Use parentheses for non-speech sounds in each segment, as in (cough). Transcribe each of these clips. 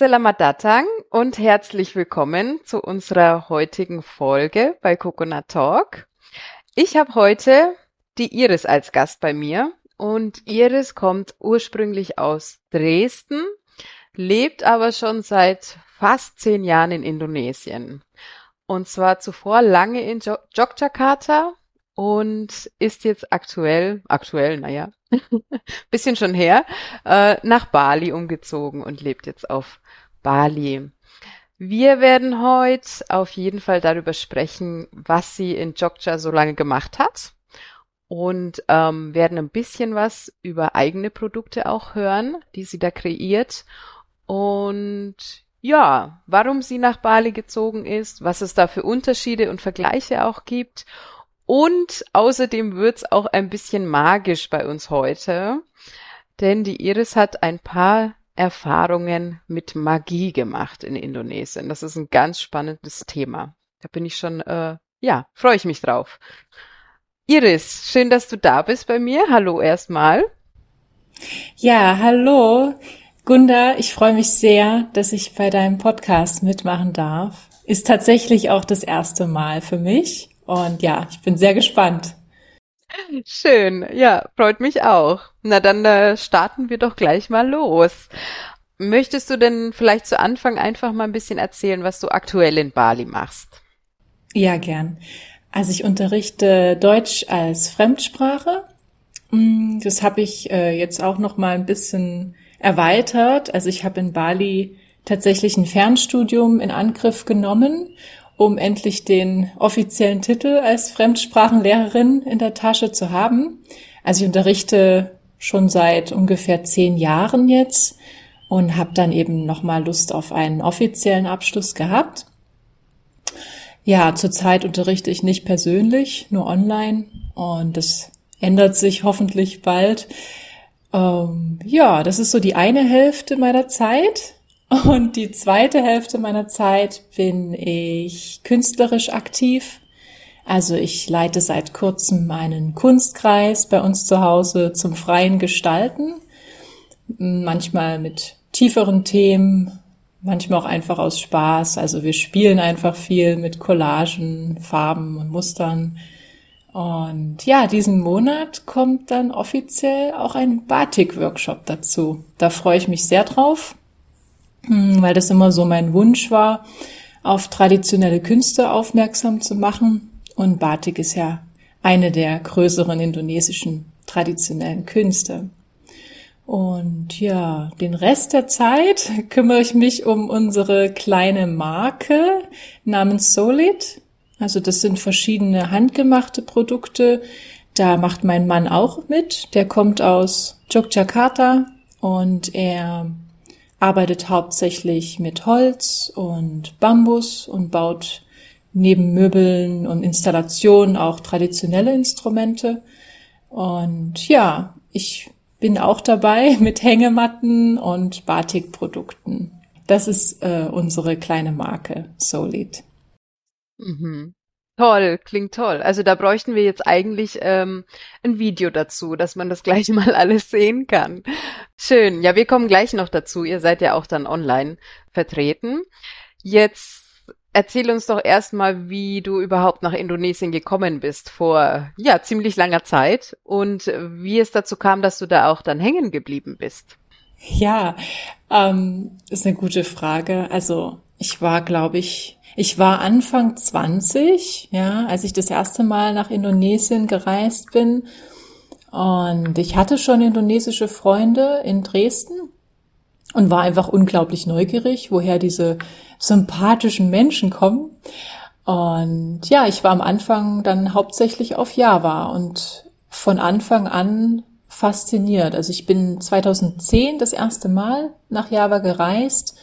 Selamat datang und herzlich willkommen zu unserer heutigen Folge bei Coconut Talk. Ich habe heute die Iris als Gast bei mir und Iris kommt ursprünglich aus Dresden, lebt aber schon seit fast zehn Jahren in Indonesien. Und zwar zuvor lange in Jogjakarta und ist jetzt aktuell, aktuell, naja, (laughs) bisschen schon her, äh, nach Bali umgezogen und lebt jetzt auf Bali. Wir werden heute auf jeden Fall darüber sprechen, was sie in Jogja so lange gemacht hat und ähm, werden ein bisschen was über eigene Produkte auch hören, die sie da kreiert und ja, warum sie nach Bali gezogen ist, was es da für Unterschiede und Vergleiche auch gibt und außerdem wird's auch ein bisschen magisch bei uns heute, denn die Iris hat ein paar Erfahrungen mit Magie gemacht in Indonesien. Das ist ein ganz spannendes Thema. Da bin ich schon, äh, ja, freue ich mich drauf. Iris, schön, dass du da bist bei mir. Hallo erstmal. Ja, hallo. Gunda, ich freue mich sehr, dass ich bei deinem Podcast mitmachen darf. Ist tatsächlich auch das erste Mal für mich. Und ja, ich bin sehr gespannt. Schön, ja, freut mich auch. Na dann äh, starten wir doch gleich mal los. Möchtest du denn vielleicht zu Anfang einfach mal ein bisschen erzählen, was du aktuell in Bali machst? Ja, gern. Also ich unterrichte Deutsch als Fremdsprache. Mm, das habe ich äh, jetzt auch noch mal ein bisschen erweitert. Also ich habe in Bali tatsächlich ein Fernstudium in Angriff genommen um endlich den offiziellen Titel als Fremdsprachenlehrerin in der Tasche zu haben. Also ich unterrichte schon seit ungefähr zehn Jahren jetzt und habe dann eben nochmal Lust auf einen offiziellen Abschluss gehabt. Ja, zurzeit unterrichte ich nicht persönlich, nur online und das ändert sich hoffentlich bald. Ähm, ja, das ist so die eine Hälfte meiner Zeit. Und die zweite Hälfte meiner Zeit bin ich künstlerisch aktiv. Also ich leite seit kurzem einen Kunstkreis bei uns zu Hause zum freien Gestalten. Manchmal mit tieferen Themen, manchmal auch einfach aus Spaß. Also wir spielen einfach viel mit Collagen, Farben und Mustern. Und ja, diesen Monat kommt dann offiziell auch ein Batik-Workshop dazu. Da freue ich mich sehr drauf. Hm, weil das immer so mein Wunsch war, auf traditionelle Künste aufmerksam zu machen. Und Batik ist ja eine der größeren indonesischen traditionellen Künste. Und ja, den Rest der Zeit (laughs) kümmere ich mich um unsere kleine Marke namens Solid. Also das sind verschiedene handgemachte Produkte. Da macht mein Mann auch mit. Der kommt aus Yogyakarta und er arbeitet hauptsächlich mit Holz und Bambus und baut neben Möbeln und Installationen auch traditionelle Instrumente. Und ja, ich bin auch dabei (laughs) mit Hängematten und Batikprodukten. Das ist äh, unsere kleine Marke Solid. Mhm. Toll, klingt toll. Also da bräuchten wir jetzt eigentlich ähm, ein Video dazu, dass man das (laughs) gleich mal alles sehen kann. Schön. Ja, wir kommen gleich noch dazu. Ihr seid ja auch dann online vertreten. Jetzt erzähl uns doch erstmal, wie du überhaupt nach Indonesien gekommen bist vor ja ziemlich langer Zeit und wie es dazu kam, dass du da auch dann hängen geblieben bist. Ja, ähm, ist eine gute Frage. Also ich war, glaube ich, ich war Anfang 20, ja, als ich das erste Mal nach Indonesien gereist bin. Und ich hatte schon indonesische Freunde in Dresden und war einfach unglaublich neugierig, woher diese sympathischen Menschen kommen. Und ja, ich war am Anfang dann hauptsächlich auf Java und von Anfang an fasziniert. Also ich bin 2010 das erste Mal nach Java gereist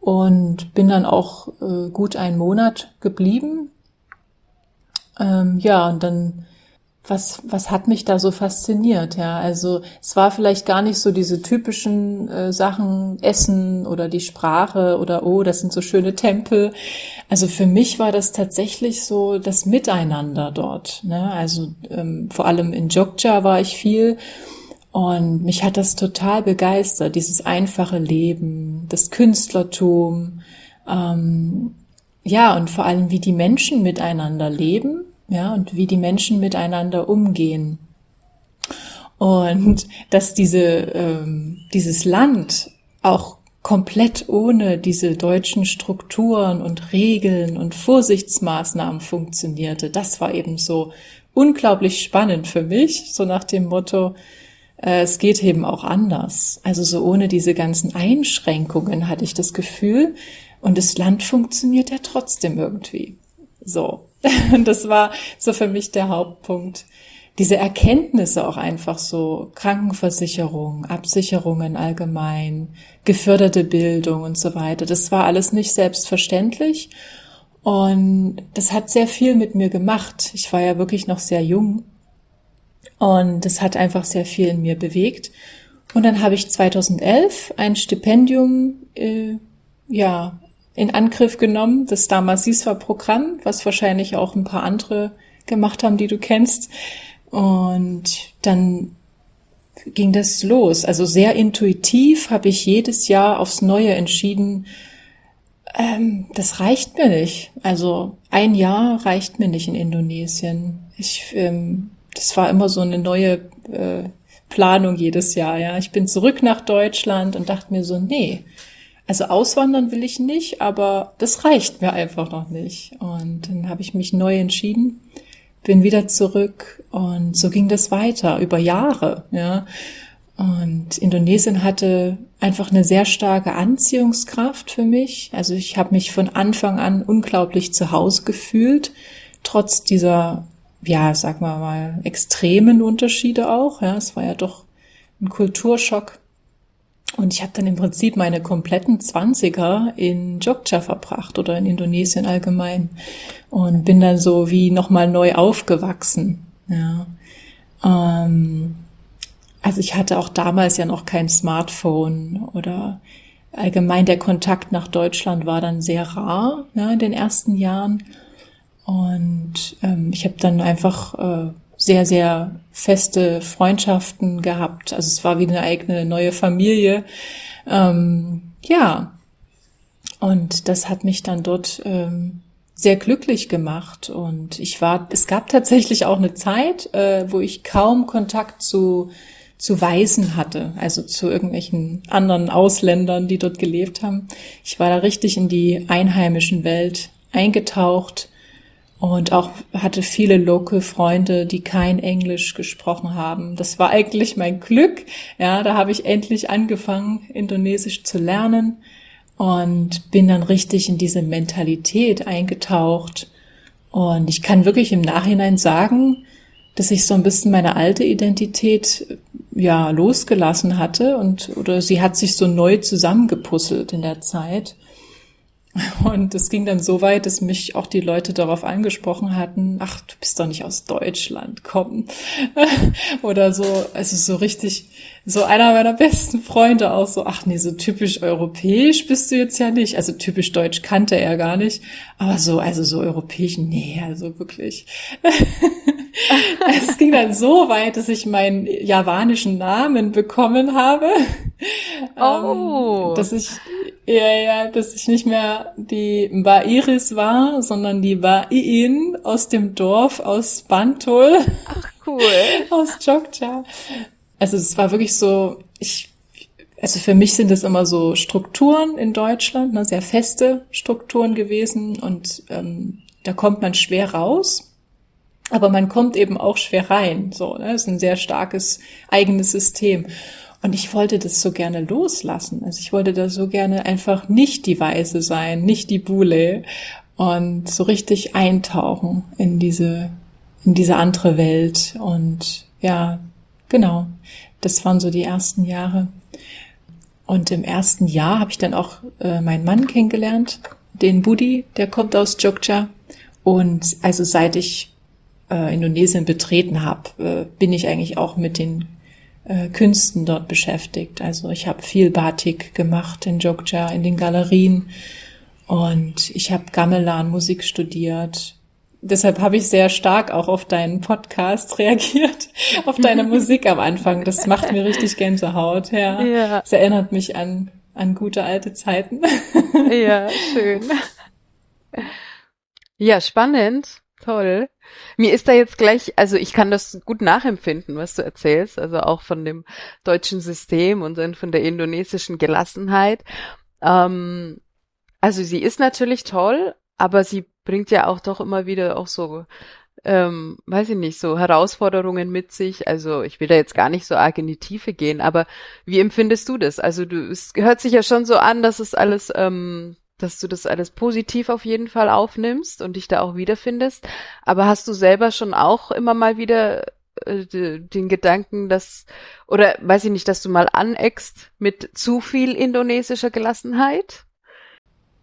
und bin dann auch äh, gut einen Monat geblieben. Ähm, ja, und dann was, was hat mich da so fasziniert? Ja, also es war vielleicht gar nicht so diese typischen äh, Sachen, Essen oder die Sprache oder oh, das sind so schöne Tempel. Also für mich war das tatsächlich so das Miteinander dort. Ne? Also ähm, vor allem in Jogja war ich viel und mich hat das total begeistert, dieses einfache Leben, das Künstlertum, ähm, ja und vor allem wie die Menschen miteinander leben ja, und wie die Menschen miteinander umgehen. Und dass diese, ähm, dieses Land auch komplett ohne diese deutschen Strukturen und Regeln und Vorsichtsmaßnahmen funktionierte, das war eben so unglaublich spannend für mich, so nach dem Motto, es geht eben auch anders. Also so ohne diese ganzen Einschränkungen hatte ich das Gefühl, und das Land funktioniert ja trotzdem irgendwie. So. (laughs) Und das war so für mich der Hauptpunkt. Diese Erkenntnisse auch einfach so, Krankenversicherung, Absicherungen allgemein, geförderte Bildung und so weiter. Das war alles nicht selbstverständlich. Und das hat sehr viel mit mir gemacht. Ich war ja wirklich noch sehr jung. Und das hat einfach sehr viel in mir bewegt. Und dann habe ich 2011 ein Stipendium, äh, ja, in Angriff genommen, das damals SISWA-Programm, was wahrscheinlich auch ein paar andere gemacht haben, die du kennst. Und dann ging das los. Also sehr intuitiv habe ich jedes Jahr aufs Neue entschieden, ähm, das reicht mir nicht. Also ein Jahr reicht mir nicht in Indonesien. Ich, ähm, das war immer so eine neue äh, Planung jedes Jahr. Ja, ich bin zurück nach Deutschland und dachte mir so, nee, also auswandern will ich nicht, aber das reicht mir einfach noch nicht. Und dann habe ich mich neu entschieden, bin wieder zurück und so ging das weiter über Jahre, ja. Und Indonesien hatte einfach eine sehr starke Anziehungskraft für mich. Also ich habe mich von Anfang an unglaublich zu Hause gefühlt, trotz dieser, ja, sag mal mal, extremen Unterschiede auch. Ja, es war ja doch ein Kulturschock. Und ich habe dann im Prinzip meine kompletten Zwanziger in Jogja verbracht oder in Indonesien allgemein und bin dann so wie nochmal neu aufgewachsen. Ja. Ähm, also ich hatte auch damals ja noch kein Smartphone oder allgemein der Kontakt nach Deutschland war dann sehr rar ja, in den ersten Jahren. Und ähm, ich habe dann einfach äh, sehr, sehr feste Freundschaften gehabt. Also es war wie eine eigene neue Familie. Ähm, ja, und das hat mich dann dort ähm, sehr glücklich gemacht. Und ich war, es gab tatsächlich auch eine Zeit, äh, wo ich kaum Kontakt zu zu Weißen hatte, also zu irgendwelchen anderen Ausländern, die dort gelebt haben. Ich war da richtig in die einheimischen Welt eingetaucht und auch hatte viele Local-Freunde, die kein Englisch gesprochen haben. Das war eigentlich mein Glück. Ja, da habe ich endlich angefangen, Indonesisch zu lernen und bin dann richtig in diese Mentalität eingetaucht. Und ich kann wirklich im Nachhinein sagen, dass ich so ein bisschen meine alte Identität ja losgelassen hatte und oder sie hat sich so neu zusammengepuzzelt in der Zeit. Und es ging dann so weit, dass mich auch die Leute darauf angesprochen hatten, ach, du bist doch nicht aus Deutschland, komm. (laughs) Oder so, also so richtig, so einer meiner besten Freunde auch so, ach nee, so typisch europäisch bist du jetzt ja nicht. Also typisch deutsch kannte er gar nicht. Aber so, also so europäisch, nee, also wirklich. (laughs) (laughs) es ging dann so weit, dass ich meinen javanischen Namen bekommen habe. Oh. dass ich, ja, ja, dass ich nicht mehr die Bairis war, sondern die Baiin aus dem Dorf aus Bantul. Ach, cool. (laughs) aus Jogja. Also es war wirklich so, ich, also für mich sind das immer so Strukturen in Deutschland, ne, sehr feste Strukturen gewesen und ähm, da kommt man schwer raus. Aber man kommt eben auch schwer rein. So, ne? Das ist ein sehr starkes eigenes System. Und ich wollte das so gerne loslassen. Also ich wollte da so gerne einfach nicht die Weise sein, nicht die Bule. und so richtig eintauchen in diese, in diese andere Welt. Und ja, genau, das waren so die ersten Jahre. Und im ersten Jahr habe ich dann auch äh, meinen Mann kennengelernt, den Budi, der kommt aus Jogja. Und also seit ich äh, Indonesien betreten habe, äh, bin ich eigentlich auch mit den äh, Künsten dort beschäftigt. Also ich habe viel Batik gemacht in Jogja, in den Galerien und ich habe Gamelan Musik studiert. Deshalb habe ich sehr stark auch auf deinen Podcast (laughs) reagiert, auf deine (laughs) Musik am Anfang. Das macht mir richtig Gänsehaut. Ja, ja. Es erinnert mich an an gute alte Zeiten. Ja, schön. (laughs) Ja, spannend. Toll. Mir ist da jetzt gleich, also ich kann das gut nachempfinden, was du erzählst, also auch von dem deutschen System und dann von der indonesischen Gelassenheit. Ähm, also sie ist natürlich toll, aber sie bringt ja auch doch immer wieder auch so, ähm, weiß ich nicht, so Herausforderungen mit sich. Also ich will da jetzt gar nicht so arg in die Tiefe gehen, aber wie empfindest du das? Also du, es hört sich ja schon so an, dass es alles, ähm, dass du das alles positiv auf jeden Fall aufnimmst und dich da auch wiederfindest. Aber hast du selber schon auch immer mal wieder äh, den Gedanken, dass, oder weiß ich nicht, dass du mal aneckst mit zu viel indonesischer Gelassenheit?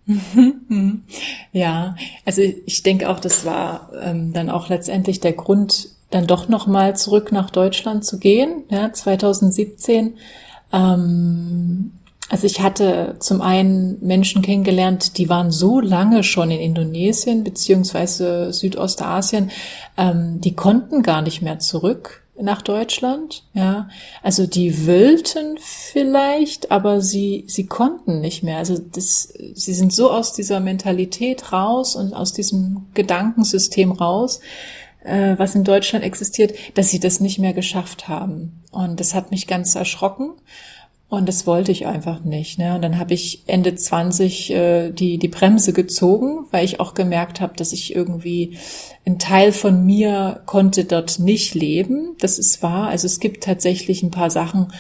(laughs) Ja, also ich denke auch, das war ähm, dann auch letztendlich der Grund, dann doch nochmal zurück nach Deutschland zu gehen, ja, 2017. Ähm, also ich hatte zum einen Menschen kennengelernt, die waren so lange schon in Indonesien beziehungsweise Südostasien, ähm, die konnten gar nicht mehr zurück nach Deutschland, ja. Also die wollten vielleicht, aber sie, sie konnten nicht mehr. Also das, sie sind so aus dieser Mentalität raus und aus diesem Gedankensystem raus, äh, was in Deutschland existiert, dass sie das nicht mehr geschafft haben. Und das hat mich ganz erschrocken. Und das wollte ich einfach nicht. Ne? Und dann habe ich Ende 20 äh, die, die Bremse gezogen, weil ich auch gemerkt habe, dass ich irgendwie ein Teil von mir konnte dort nicht leben. Das ist wahr. Also es gibt tatsächlich ein paar Sachen,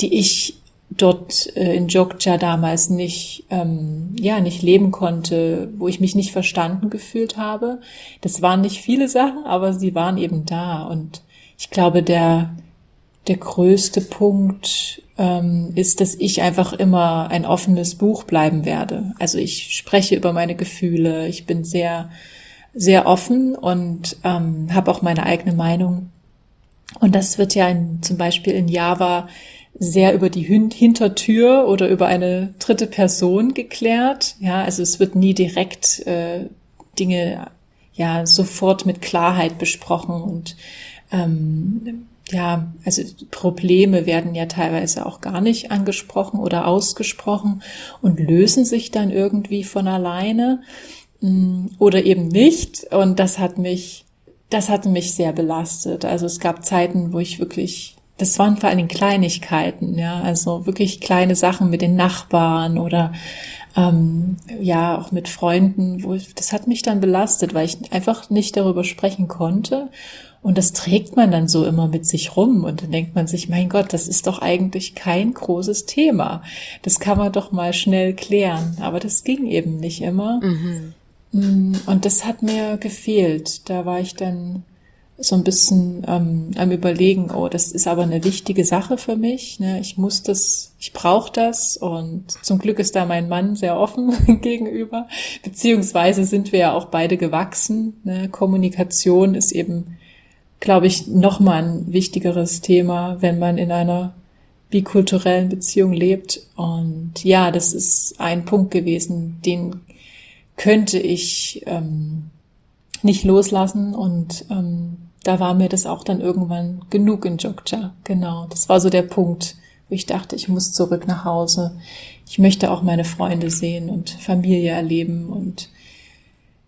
die ich dort äh, in Jogja damals nicht, ähm, ja, nicht leben konnte, wo ich mich nicht verstanden gefühlt habe. Das waren nicht viele Sachen, aber sie waren eben da. Und ich glaube, der, der größte Punkt ist, dass ich einfach immer ein offenes Buch bleiben werde. Also ich spreche über meine Gefühle, ich bin sehr, sehr offen und ähm, habe auch meine eigene Meinung. Und das wird ja in, zum Beispiel in Java sehr über die Hintertür oder über eine dritte Person geklärt. Ja, also es wird nie direkt äh, Dinge ja sofort mit Klarheit besprochen und ähm, ja, also Probleme werden ja teilweise auch gar nicht angesprochen oder ausgesprochen und lösen sich dann irgendwie von alleine mm, oder eben nicht. Und das hat mich, das hat mich sehr belastet. Also es gab Zeiten, wo ich wirklich, das waren vor allen Dingen Kleinigkeiten, ja, also wirklich kleine Sachen mit den Nachbarn oder ähm, ja auch mit Freunden, wo ich, das hat mich dann belastet, weil ich einfach nicht darüber sprechen konnte und das trägt man dann so immer mit sich rum und dann denkt man sich, mein Gott, das ist doch eigentlich kein großes Thema. Das kann man doch mal schnell klären. Aber das ging eben nicht immer. Mhm. Mm, und das hat mir gefehlt. Da war ich dann so ein bisschen ähm, am überlegen, oh, das ist aber eine wichtige Sache für mich. Ne? Ich muss das, ich brauche das und zum Glück ist da mein Mann sehr offen (laughs) gegenüber. Beziehungsweise sind wir ja auch beide gewachsen. Ne? Kommunikation ist eben glaube ich, nochmal ein wichtigeres Thema, wenn man in einer bikulturellen Beziehung lebt. Und ja, das ist ein Punkt gewesen, den könnte ich ähm, nicht loslassen. Und ähm, da war mir das auch dann irgendwann genug in Jogja. Genau, das war so der Punkt, wo ich dachte, ich muss zurück nach Hause. Ich möchte auch meine Freunde sehen und Familie erleben. Und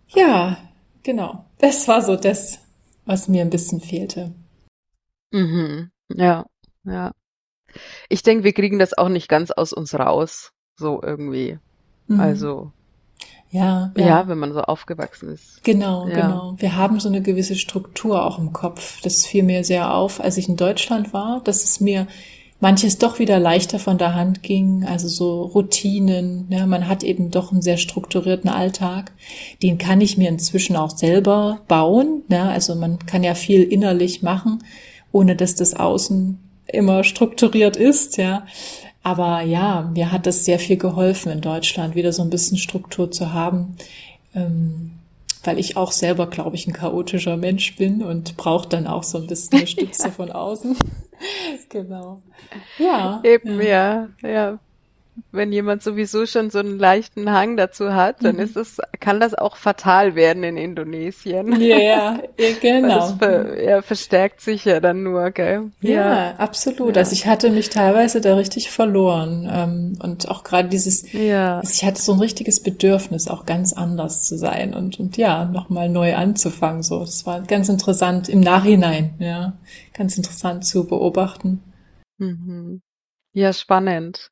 ja, genau, das war so das, was mir ein bisschen fehlte. Mhm. Ja, ja. Ich denke, wir kriegen das auch nicht ganz aus uns raus, so irgendwie. Mhm. Also. Ja, ja, ja. wenn man so aufgewachsen ist. Genau, ja. genau. Wir haben so eine gewisse Struktur auch im Kopf. Das fiel mir sehr auf, als ich in Deutschland war, dass es mir manches doch wieder leichter von der Hand ging, also so Routinen. Ja, man hat eben doch einen sehr strukturierten Alltag. Den kann ich mir inzwischen auch selber bauen. Ja, also man kann ja viel innerlich machen, ohne dass das Außen immer strukturiert ist. Ja, aber ja, mir hat das sehr viel geholfen in Deutschland, wieder so ein bisschen Struktur zu haben. Ähm, weil ich auch selber, glaube ich, ein chaotischer Mensch bin und brauche dann auch so ein bisschen eine (laughs) Stütze von außen. (laughs) genau. Ja. Eben, ja, ja. ja wenn jemand sowieso schon so einen leichten Hang dazu hat, dann mhm. ist es, kann das auch fatal werden in Indonesien. Ja, ja, (laughs) genau. Ver, ja, verstärkt sich ja dann nur, gell? Ja, ja. absolut. Ja. Also ich hatte mich teilweise da richtig verloren. Ähm, und auch gerade dieses, ja. Also ich hatte so ein richtiges Bedürfnis, auch ganz anders zu sein und, und ja, nochmal neu anzufangen. So, das war ganz interessant im Nachhinein, ja. Ganz interessant zu beobachten. Mhm. Ja, spannend.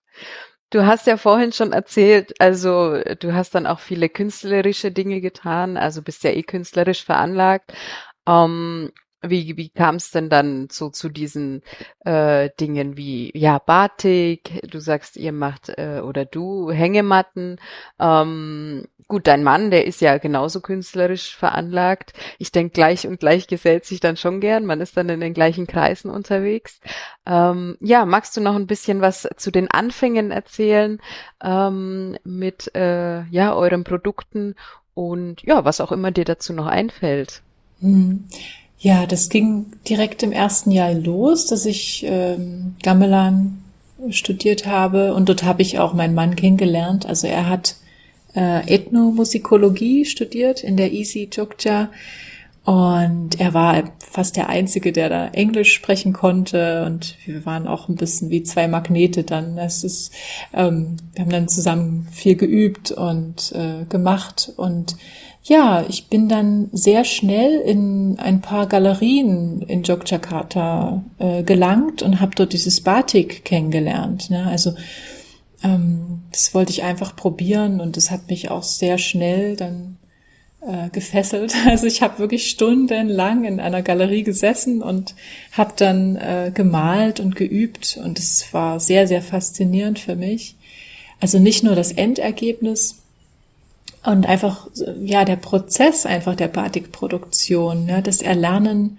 Du hast ja vorhin schon erzählt, also du hast dann auch viele künstlerische Dinge getan, also bist ja eh künstlerisch veranlagt. Ähm, wie, wie kam es denn dann so zu diesen äh, Dingen wie ja Batik? Du sagst, ihr macht äh, oder du Hängematten. Ähm, Gut, dein Mann, der ist ja genauso künstlerisch veranlagt. Ich denke, gleich und gleich gesellt sich dann schon gern. Man ist dann in den gleichen Kreisen unterwegs. Ähm, ja, magst du noch ein bisschen was zu den Anfängen erzählen ähm, mit äh, ja euren Produkten und ja, was auch immer dir dazu noch einfällt? Hm. Ja, das ging direkt im ersten Jahr los, dass ich ähm, Gamelan studiert habe und dort habe ich auch meinen Mann kennengelernt. Also er hat äh, Ethnomusikologie studiert in der Easy Jogja. Und er war fast der Einzige, der da Englisch sprechen konnte. Und wir waren auch ein bisschen wie zwei Magnete dann. Es ist, ähm, wir haben dann zusammen viel geübt und äh, gemacht. Und ja, ich bin dann sehr schnell in ein paar Galerien in Jogjakarta äh, gelangt und habe dort dieses Batik kennengelernt. Ne? Also ähm, das wollte ich einfach probieren und das hat mich auch sehr schnell dann äh, gefesselt. (laughs) Also ich habe wirklich stundenlang in einer Galerie gesessen und habe dann äh, gemalt und geübt und es war sehr, sehr faszinierend für mich. Also nicht nur das Endergebnis und einfach, ja, der Prozess einfach der Batikproduktion, ja, das Erlernen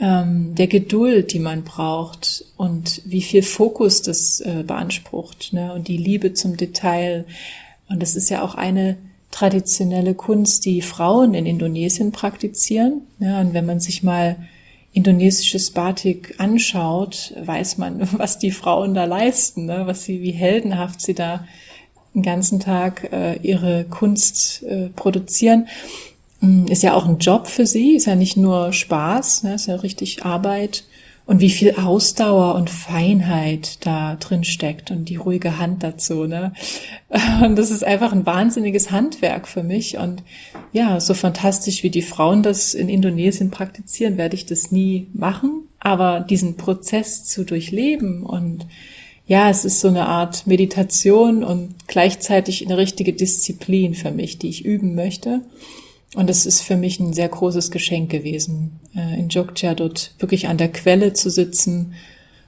ähm, der Geduld, die man braucht und wie viel Fokus das äh, beansprucht ne? und die Liebe zum Detail. Und das ist ja auch eine traditionelle Kunst, die Frauen in Indonesien praktizieren. Ja, und wenn man sich mal indonesisches Batik anschaut, weiß man, (laughs) was die Frauen da leisten, ne? was sie, wie heldenhaft sie da den ganzen Tag äh, ihre Kunst äh, produzieren. Mm, ist ja auch ein Job für sie, ist ja nicht nur Spaß, ne, ist ja richtig Arbeit. Und wie viel Ausdauer und Feinheit da drin steckt und die ruhige Hand dazu, ne? (laughs) Und das ist einfach ein wahnsinniges Handwerk für mich. Und ja, so fantastisch wie die Frauen das in Indonesien praktizieren, werde ich das nie machen. Aber diesen Prozess zu durchleben und ja, es ist so eine Art Meditation und gleichzeitig eine richtige Disziplin für mich, die ich üben möchte. Und es ist für mich ein sehr großes Geschenk gewesen, äh, in Jogja dort wirklich an der Quelle zu sitzen.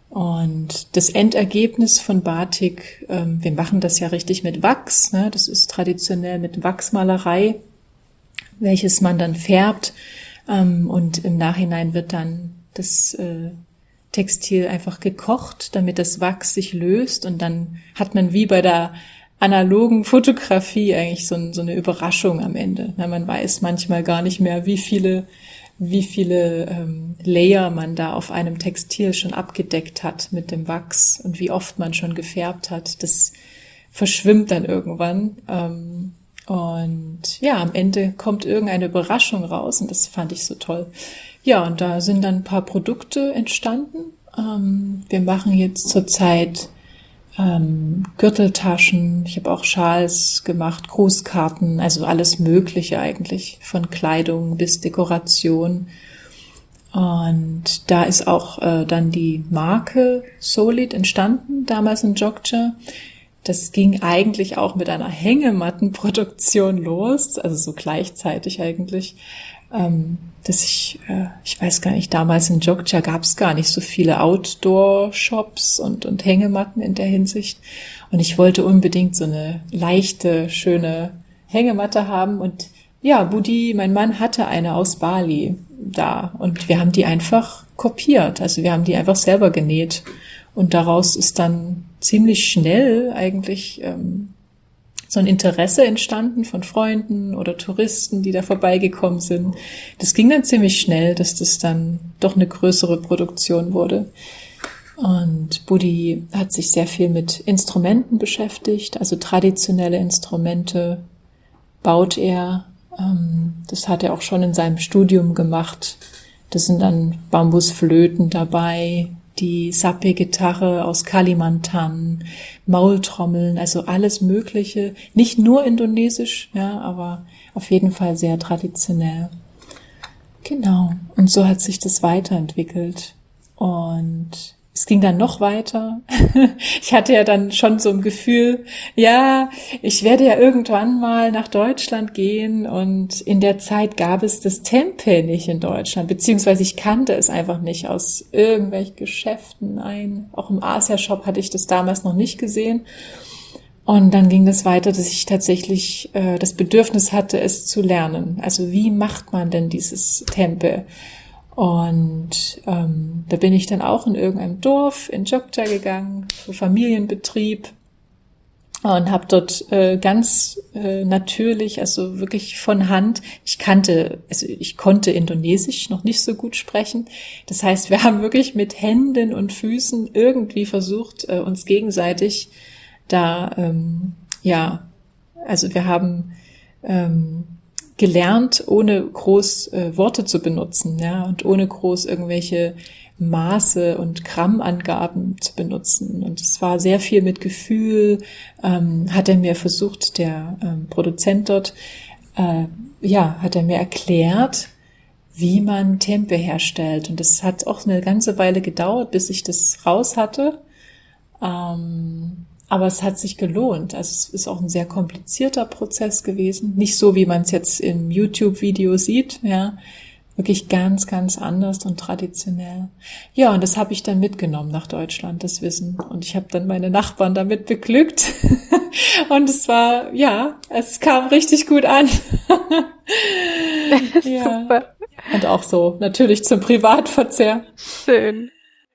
Und das Endergebnis von Batik, ähm, wir machen das ja richtig mit Wachs, ne? das ist traditionell mit Wachsmalerei, welches man dann färbt. Ähm, und im Nachhinein wird dann das äh, Textil einfach gekocht, damit das Wachs sich löst. Und dann hat man wie bei der analogen Fotografie eigentlich so, so eine Überraschung am Ende. Na, man weiß manchmal gar nicht mehr, wie viele, wie viele ähm, Layer man da auf einem Textil schon abgedeckt hat mit dem Wachs und wie oft man schon gefärbt hat. Das verschwimmt dann irgendwann. Ähm, und ja, am Ende kommt irgendeine Überraschung raus und das fand ich so toll. Ja, und da sind dann ein paar Produkte entstanden. Ähm, wir machen jetzt zurzeit ähm, Gürteltaschen, ich habe auch Schals gemacht, Grußkarten, also alles Mögliche eigentlich, von Kleidung bis Dekoration. Und da ist auch äh, dann die Marke Solid entstanden, damals in Jogja. das ging eigentlich auch mit einer Hängemattenproduktion los, also so gleichzeitig eigentlich, ähm, dass ich, äh, ich weiß gar nicht, damals in Jogja gab es gar nicht so viele Outdoor-Shops und, und Hängematten in der Hinsicht. Und ich wollte unbedingt so eine leichte, schöne Hängematte haben. Und ja, Budi, mein Mann, hatte eine aus Bali da. Und wir haben die einfach kopiert. Also wir haben die einfach selber genäht. Und daraus ist dann ziemlich schnell eigentlich ähm, so ein Interesse entstanden von Freunden oder Touristen, die da vorbeigekommen sind. Das ging dann ziemlich schnell, dass das dann doch eine größere Produktion wurde. Und Budi hat sich sehr viel mit Instrumenten beschäftigt, also traditionelle Instrumente baut er. Ähm, das hat er auch schon in seinem Studium gemacht. Das sind dann Bambusflöten dabei, die Sappe-Gitarre aus Kalimantan, Maultrommeln, also alles Mögliche. Nicht nur indonesisch, ja, aber auf jeden Fall sehr traditionell. Genau. Und so hat sich das weiterentwickelt. Und es ging dann noch weiter. (laughs) Ich hatte ja dann schon so ein Gefühl, ja, ich werde ja irgendwann mal nach Deutschland gehen und in der Zeit gab es das Tempel nicht in Deutschland, beziehungsweise ich kannte es einfach nicht aus irgendwelchen Geschäften ein. Auch im Asia-Shop hatte ich das damals noch nicht gesehen. Und dann ging das weiter, dass ich tatsächlich äh, das Bedürfnis hatte, es zu lernen. Also wie macht man denn dieses Tempel? Und ähm, da bin ich dann auch in irgendeinem Dorf in Jogja gegangen, für Familienbetrieb und habe dort äh, ganz äh, natürlich, also wirklich von Hand, ich kannte, also ich konnte Indonesisch noch nicht so gut sprechen. Das heißt, wir haben wirklich mit Händen und Füßen irgendwie versucht, äh, uns gegenseitig da, ähm, ja, also wir haben ähm, gelernt, ohne groß äh, Worte zu benutzen, ja, und ohne groß irgendwelche Maße und Grammangaben zu benutzen. Und es war sehr viel mit Gefühl, ähm, hat er mir versucht, der ähm, Produzent dort, äh, ja, hat er mir erklärt, wie man Tempe herstellt. Und das hat auch eine ganze Weile gedauert, bis ich das raus hatte. Ähm, aber es hat sich gelohnt. Also es ist auch ein sehr komplizierter Prozess gewesen. Nicht so, wie man es jetzt im YouTube-Video sieht, ja. Wirklich ganz, ganz anders und traditionell. Ja, und das habe ich dann mitgenommen nach Deutschland, das Wissen. Und ich habe dann meine Nachbarn damit beglückt. (laughs) und es war, ja, es kam richtig gut an. (laughs) ja. Super. Und auch so, natürlich zum Privatverzehr. Schön.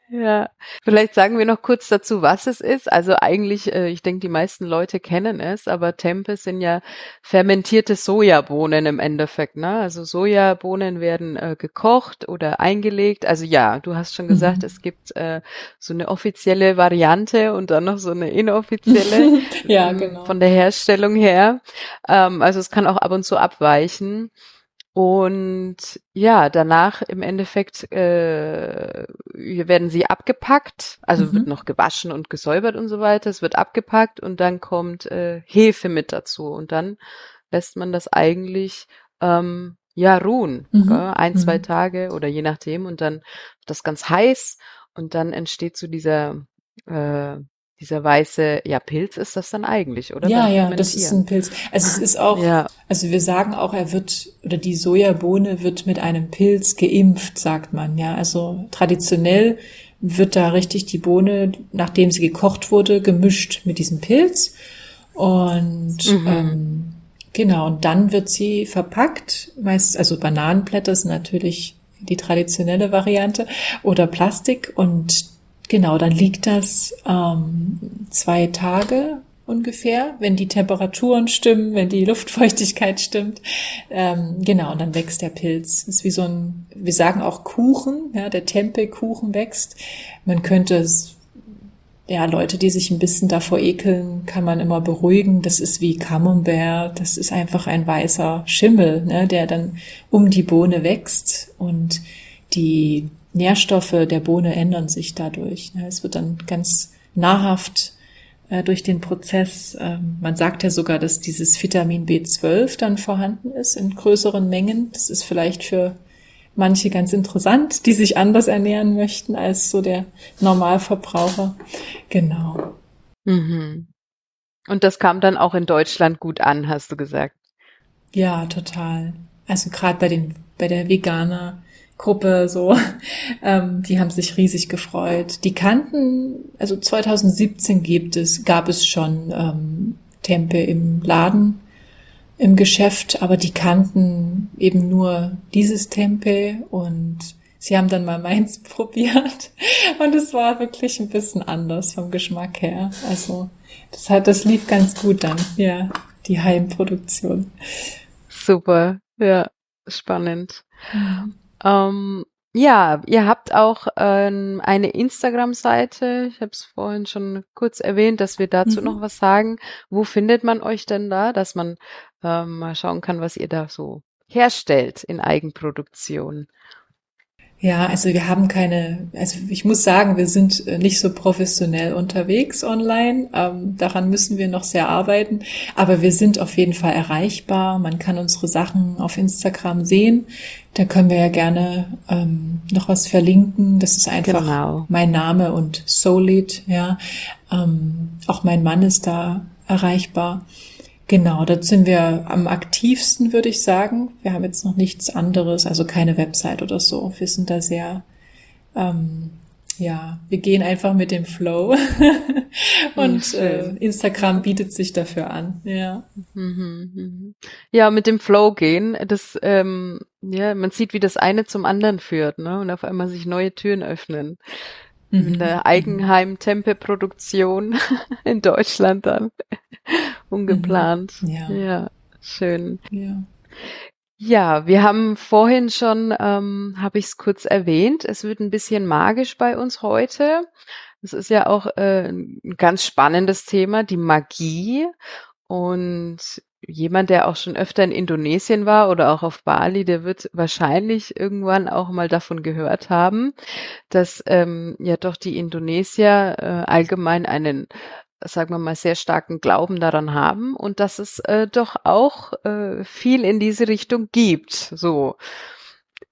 Ja, vielleicht sagen wir noch kurz dazu, was es ist. Also eigentlich, äh, ich denke, die meisten Leute kennen es, aber Tempe sind ja fermentierte Sojabohnen im Endeffekt. Ne? Also Sojabohnen werden äh, gekocht oder eingelegt. Also ja, du hast schon gesagt, mhm. es gibt äh, so eine offizielle Variante und dann noch so eine inoffizielle (laughs) ja, ähm, genau. von der Herstellung her. Ähm, also es kann auch ab und zu abweichen. Und ja, danach im Endeffekt äh, werden sie abgepackt, also mhm. wird noch gewaschen und gesäubert und so weiter. Es wird abgepackt und dann kommt äh, Hefe mit dazu und dann lässt man das eigentlich ähm, ja ruhen, mhm. ein zwei mhm. Tage oder je nachdem und dann wird das ganz heiß und dann entsteht so dieser äh, dieser weiße, ja, Pilz ist das dann eigentlich, oder? Ja, ja, das ist ein Pilz. Also es ist auch, ja. also wir sagen auch, er wird, oder die Sojabohne wird mit einem Pilz geimpft, sagt man, ja. Also traditionell wird da richtig die Bohne, nachdem sie gekocht wurde, gemischt mit diesem Pilz. Und mhm. ähm, genau, und dann wird sie verpackt, meist, also Bananenblätter sind natürlich die traditionelle Variante, oder Plastik und Genau, dann liegt das ähm, zwei Tage ungefähr, wenn die Temperaturen stimmen, wenn die Luftfeuchtigkeit stimmt. Ähm, genau, und dann wächst der Pilz. Ist wie so ein, wir sagen auch Kuchen, ja, der Tempelkuchen wächst. Man könnte es, ja, Leute, die sich ein bisschen davor ekeln, kann man immer beruhigen. Das ist wie Camembert, das ist einfach ein weißer Schimmel, ne, der dann um die Bohne wächst und die Nährstoffe der Bohne ändern sich dadurch. Es wird dann ganz nahrhaft äh, durch den Prozess. Ähm, man sagt ja sogar, dass dieses Vitamin B12 dann vorhanden ist in größeren Mengen. Das ist vielleicht für manche ganz interessant, die sich anders ernähren möchten als so der Normalverbraucher. Genau. Mhm. Und das kam dann auch in Deutschland gut an, hast du gesagt. Ja, total. Also gerade bei den bei der Veganer Gruppe so, (laughs) ähm, die haben sich riesig gefreut. Die kannten, also 2017 gibt es, gab es schon ähm, Tempe im Laden, im Geschäft, aber die kannten eben nur dieses Tempe und sie haben dann mal (laughs) meins probiert und es war wirklich ein bisschen anders vom Geschmack her. Also das hat, das lief ganz gut dann, ja, die Heimproduktion. Super, ja, spannend. Mhm. Ähm, ja, ihr habt auch ähm, eine Instagram-Seite. Ich habe es vorhin schon kurz erwähnt, dass wir dazu mhm. noch was sagen. Wo findet man euch denn da, dass man ähm, mal schauen kann, was ihr da so herstellt in Eigenproduktion? Ja, also wir haben keine, also ich muss sagen, wir sind äh, nicht so professionell unterwegs online. Ähm, daran müssen wir noch sehr arbeiten. Aber wir sind auf jeden Fall erreichbar. Man kann unsere Sachen auf Instagram sehen. Da können wir ja gerne ähm, noch was verlinken. Das ist einfach genau. mein Name und Solid, ja. Ähm, auch mein Mann ist da erreichbar. Genau, dort sind wir am aktivsten, würde ich sagen. Wir haben jetzt noch nichts anderes, also keine Website oder so. Wir sind da sehr, ähm, ja, wir gehen einfach mit dem Flow (laughs) und äh, Instagram bietet sich dafür an. Ja. Mhm, mhm. Ja, mit dem Flow gehen, das, ähm, ja, man sieht, wie das eine zum anderen führt, ne, und auf einmal sich neue Türen öffnen. Mhm. Eine Eigenheim-Tempe-Produktion (laughs) in Deutschland dann. (laughs) Ungeplant. Mhm. Ja. ja, schön. Ja. Ja, wir haben vorhin schon, ähm, habe ich es kurz erwähnt, es wird ein bisschen magisch bei uns heute. Das ist ja auch äh, ein ganz spannendes Thema, die Magie. Und jemand, der auch schon öfter in Indonesien war oder auch auf Bali, der wird wahrscheinlich irgendwann auch mal davon gehört haben, dass ähm, ja doch die Indonesier äh, allgemein einen sagen wir mal, sehr starken Glauben daran haben und dass es äh, doch auch äh, viel in diese Richtung gibt. So,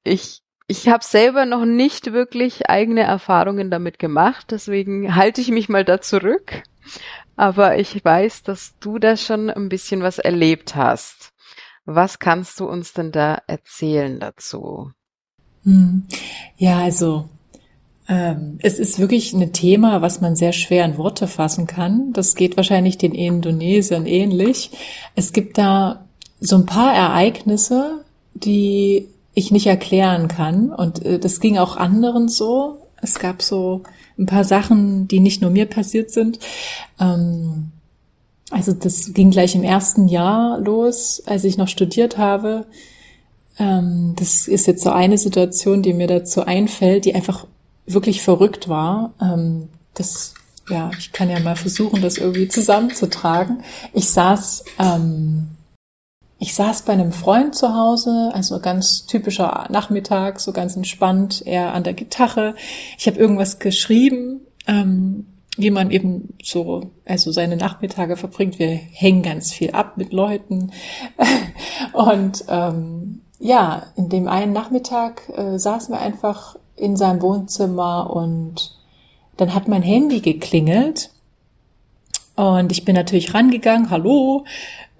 ich ich habe selber noch nicht wirklich eigene Erfahrungen damit gemacht, deswegen halte ich mich mal da zurück. Aber ich weiß, dass du da schon ein bisschen was erlebt hast. Was kannst du uns denn da erzählen dazu? Hm. Ja, also ähm, es ist wirklich ein Thema, was man sehr schwer in Worte fassen kann. Das geht wahrscheinlich den Indonesiern ähnlich. Es gibt da so ein paar Ereignisse, die ich nicht erklären kann. Und äh, das ging auch anderen so. Es gab so ein paar Sachen, die nicht nur mir passiert sind. Ähm, also das ging gleich im ersten Jahr los, als ich noch studiert habe. Ähm, das ist jetzt so eine Situation, die mir dazu einfällt, die einfach wirklich verrückt war. Ähm, das, ja, ich kann ja mal versuchen, das irgendwie zusammenzutragen. Ich saß, ähm, ich saß bei einem Freund zu Hause, also ganz typischer Nachmittag, so ganz entspannt, er an der Gitarre. Ich habe irgendwas geschrieben, ähm, wie man eben so, also seine Nachmittage verbringt. Wir hängen ganz viel ab mit Leuten. (laughs) Und ähm, ja, in dem einen Nachmittag äh, saßen wir einfach in seinem Wohnzimmer und dann hat mein Handy geklingelt und ich bin natürlich rangegangen, hallo,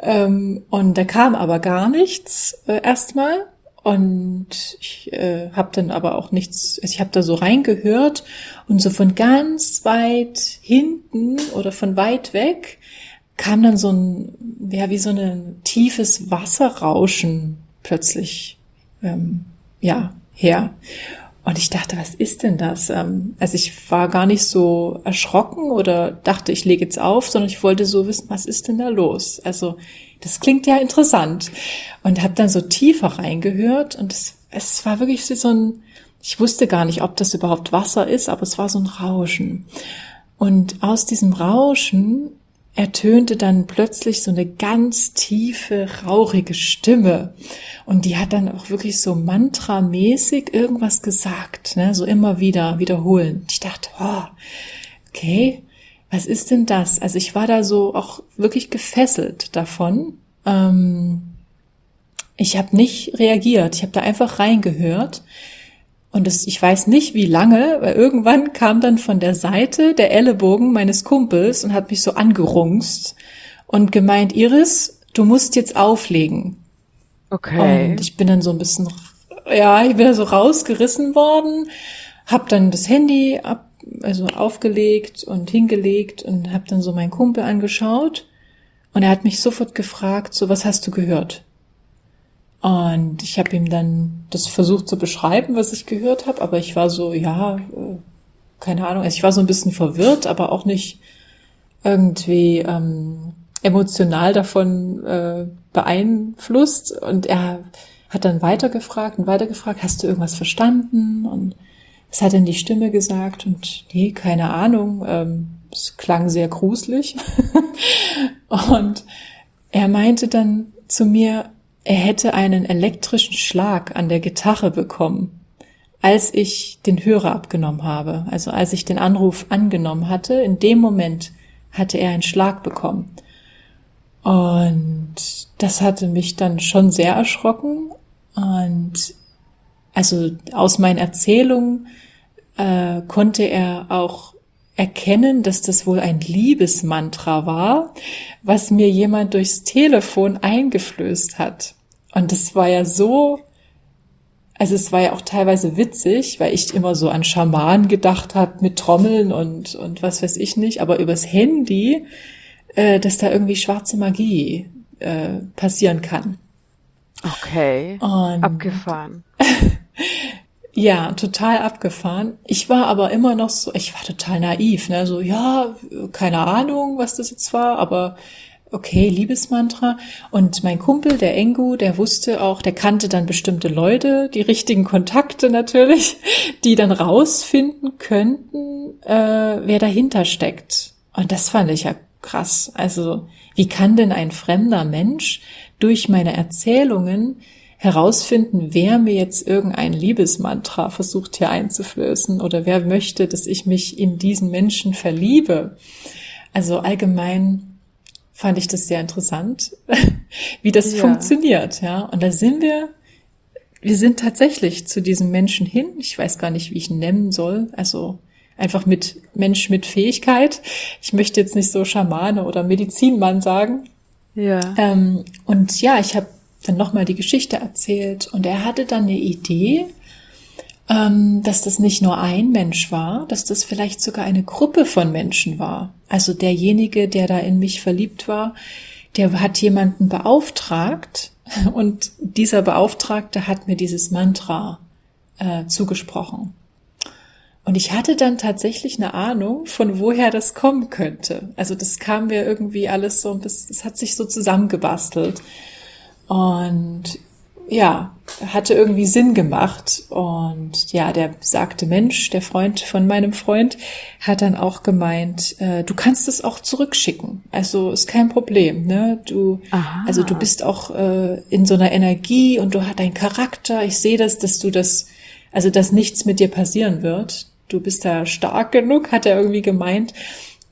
ähm, und da kam aber gar nichts äh, erstmal und ich äh, habe dann aber auch nichts, also ich habe da so reingehört und so von ganz weit hinten oder von weit weg kam dann so ein, ja, wie so ein tiefes Wasserrauschen plötzlich, ähm, ja, her. Und ich dachte, was ist denn das? Ähm, also ich war gar nicht so erschrocken oder dachte, ich lege jetzt auf, sondern ich wollte so wissen, was ist denn da los? Also das klingt ja interessant. Und habe dann so tiefer reingehört und es, es war wirklich so ein, ich wusste gar nicht, ob das überhaupt Wasser ist, aber es war so ein Rauschen. Und aus diesem Rauschen ertönte dann plötzlich so eine ganz tiefe, rauchige Stimme. Und die hat dann auch wirklich so mantramäßig irgendwas gesagt, ne? so immer wieder wiederholen. Ich dachte, oh, okay, was ist denn das? Also ich war da so auch wirklich gefesselt davon. Ähm, ich habe nicht reagiert, ich habe da einfach reingehört und das, ich weiß nicht wie lange, weil irgendwann kam dann von der Seite der Ellenbogen meines Kumpels und hat mich so angerungst. und gemeint, Iris, du musst jetzt auflegen. Okay. Und ich bin dann so ein bisschen, ja, ich bin da so rausgerissen worden, hab dann das Handy ab, also aufgelegt und hingelegt und hab dann so meinen Kumpel angeschaut und er hat mich sofort gefragt, so was hast du gehört? Und ich habe ihm dann das versucht zu beschreiben, was ich gehört habe, aber ich war so, ja, äh, keine Ahnung, also ich war so ein bisschen verwirrt, aber auch nicht irgendwie ähm, emotional davon äh, beeinflusst. Und er hat dann weitergefragt und weitergefragt, hast du irgendwas verstanden? Und was hat denn die Stimme gesagt? Und nee, keine Ahnung. Ähm, es klang sehr gruselig. (laughs) und er meinte dann zu mir, er hätte einen elektrischen Schlag an der Gitarre bekommen, als ich den Hörer abgenommen habe. Also als ich den Anruf angenommen hatte, in dem Moment hatte er einen Schlag bekommen. Und das hatte mich dann schon sehr erschrocken. Und also aus meinen Erzählungen äh, konnte er auch erkennen, dass das wohl ein Liebesmantra war, was mir jemand durchs Telefon eingeflößt hat. Und das war ja so, also es war ja auch teilweise witzig, weil ich immer so an Schamanen gedacht habe mit Trommeln und, und was weiß ich nicht, aber übers Handy, äh, dass da irgendwie schwarze Magie äh, passieren kann. Okay. Und Abgefahren. Ja, total abgefahren. Ich war aber immer noch so, ich war total naiv, ne, so, ja, keine Ahnung, was das jetzt war, aber okay, Liebesmantra. Und mein Kumpel, der Engu, der wusste auch, der kannte dann bestimmte Leute, die richtigen Kontakte natürlich, die dann rausfinden könnten, äh, wer dahinter steckt. Und das fand ich ja krass. Also, wie kann denn ein fremder Mensch durch meine Erzählungen herausfinden, wer mir jetzt irgendein Liebesmantra versucht hier einzuflößen oder wer möchte, dass ich mich in diesen Menschen verliebe. Also allgemein fand ich das sehr interessant, (laughs) wie das ja. funktioniert, ja. Und da sind wir, wir sind tatsächlich zu diesem Menschen hin. Ich weiß gar nicht, wie ich ihn nennen soll. Also einfach mit Mensch mit Fähigkeit. Ich möchte jetzt nicht so Schamane oder Medizinmann sagen. Ja. Ähm, und ja, ich habe dann nochmal die Geschichte erzählt und er hatte dann eine Idee, ähm, dass das nicht nur ein Mensch war, dass das vielleicht sogar eine Gruppe von Menschen war. Also derjenige, der da in mich verliebt war, der hat jemanden beauftragt (laughs) und dieser Beauftragte hat mir dieses Mantra äh, zugesprochen. Und ich hatte dann tatsächlich eine Ahnung, von woher das kommen könnte. Also das kam mir irgendwie alles so, es hat sich so zusammengebastelt. Und ja, hatte irgendwie Sinn gemacht. Und ja, der besagte Mensch, der Freund von meinem Freund, hat dann auch gemeint, äh, du kannst es auch zurückschicken. Also ist kein Problem. Ne? Du, Aha. also du bist auch äh, in so einer Energie und du hast deinen Charakter. Ich sehe das, dass du das, also dass nichts mit dir passieren wird. Du bist da stark genug, hat er irgendwie gemeint.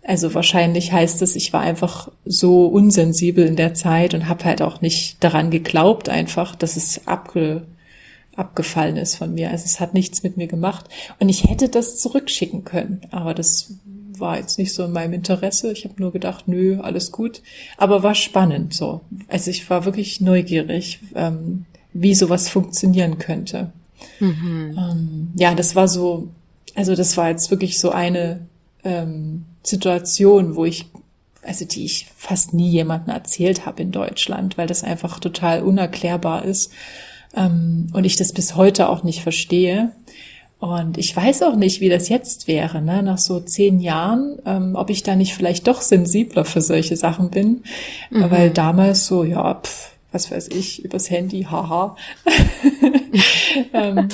Also wahrscheinlich heißt es, ich war einfach so unsensibel in der Zeit und habe halt auch nicht daran geglaubt, einfach, dass es abge, abgefallen ist von mir. Also es hat nichts mit mir gemacht. Und ich hätte das zurückschicken können, aber das war jetzt nicht so in meinem Interesse. Ich habe nur gedacht, nö, alles gut. Aber war spannend so. Also ich war wirklich neugierig, ähm, wie sowas funktionieren könnte. Mhm. Ähm, ja, das war so, also das war jetzt wirklich so eine ähm, Situation, wo ich, also die ich fast nie jemandem erzählt habe in Deutschland, weil das einfach total unerklärbar ist ähm, und ich das bis heute auch nicht verstehe. Und ich weiß auch nicht, wie das jetzt wäre, ne? nach so zehn Jahren, ähm, ob ich da nicht vielleicht doch sensibler für solche Sachen bin, mhm. weil damals so, ja, pf, was weiß ich, übers Handy, haha. (laughs) ähm,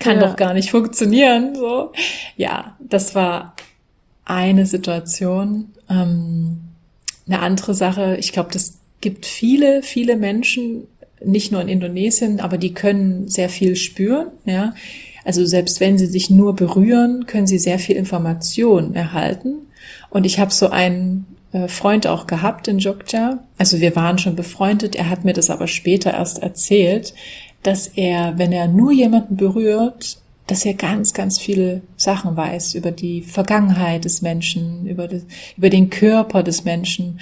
kann ja. doch gar nicht funktionieren. So, ja, das war eine Situation. Ähm, eine andere Sache, ich glaube, das gibt viele, viele Menschen, nicht nur in Indonesien, aber die können sehr viel spüren. Ja, also selbst wenn sie sich nur berühren, können sie sehr viel Information erhalten. Und ich habe so einen äh, Freund auch gehabt in Jogja. Also wir waren schon befreundet. Er hat mir das aber später erst erzählt, dass er, wenn er nur jemanden berührt, dass er ganz, ganz viele Sachen weiß über die Vergangenheit des Menschen, über, das, über den Körper des Menschen.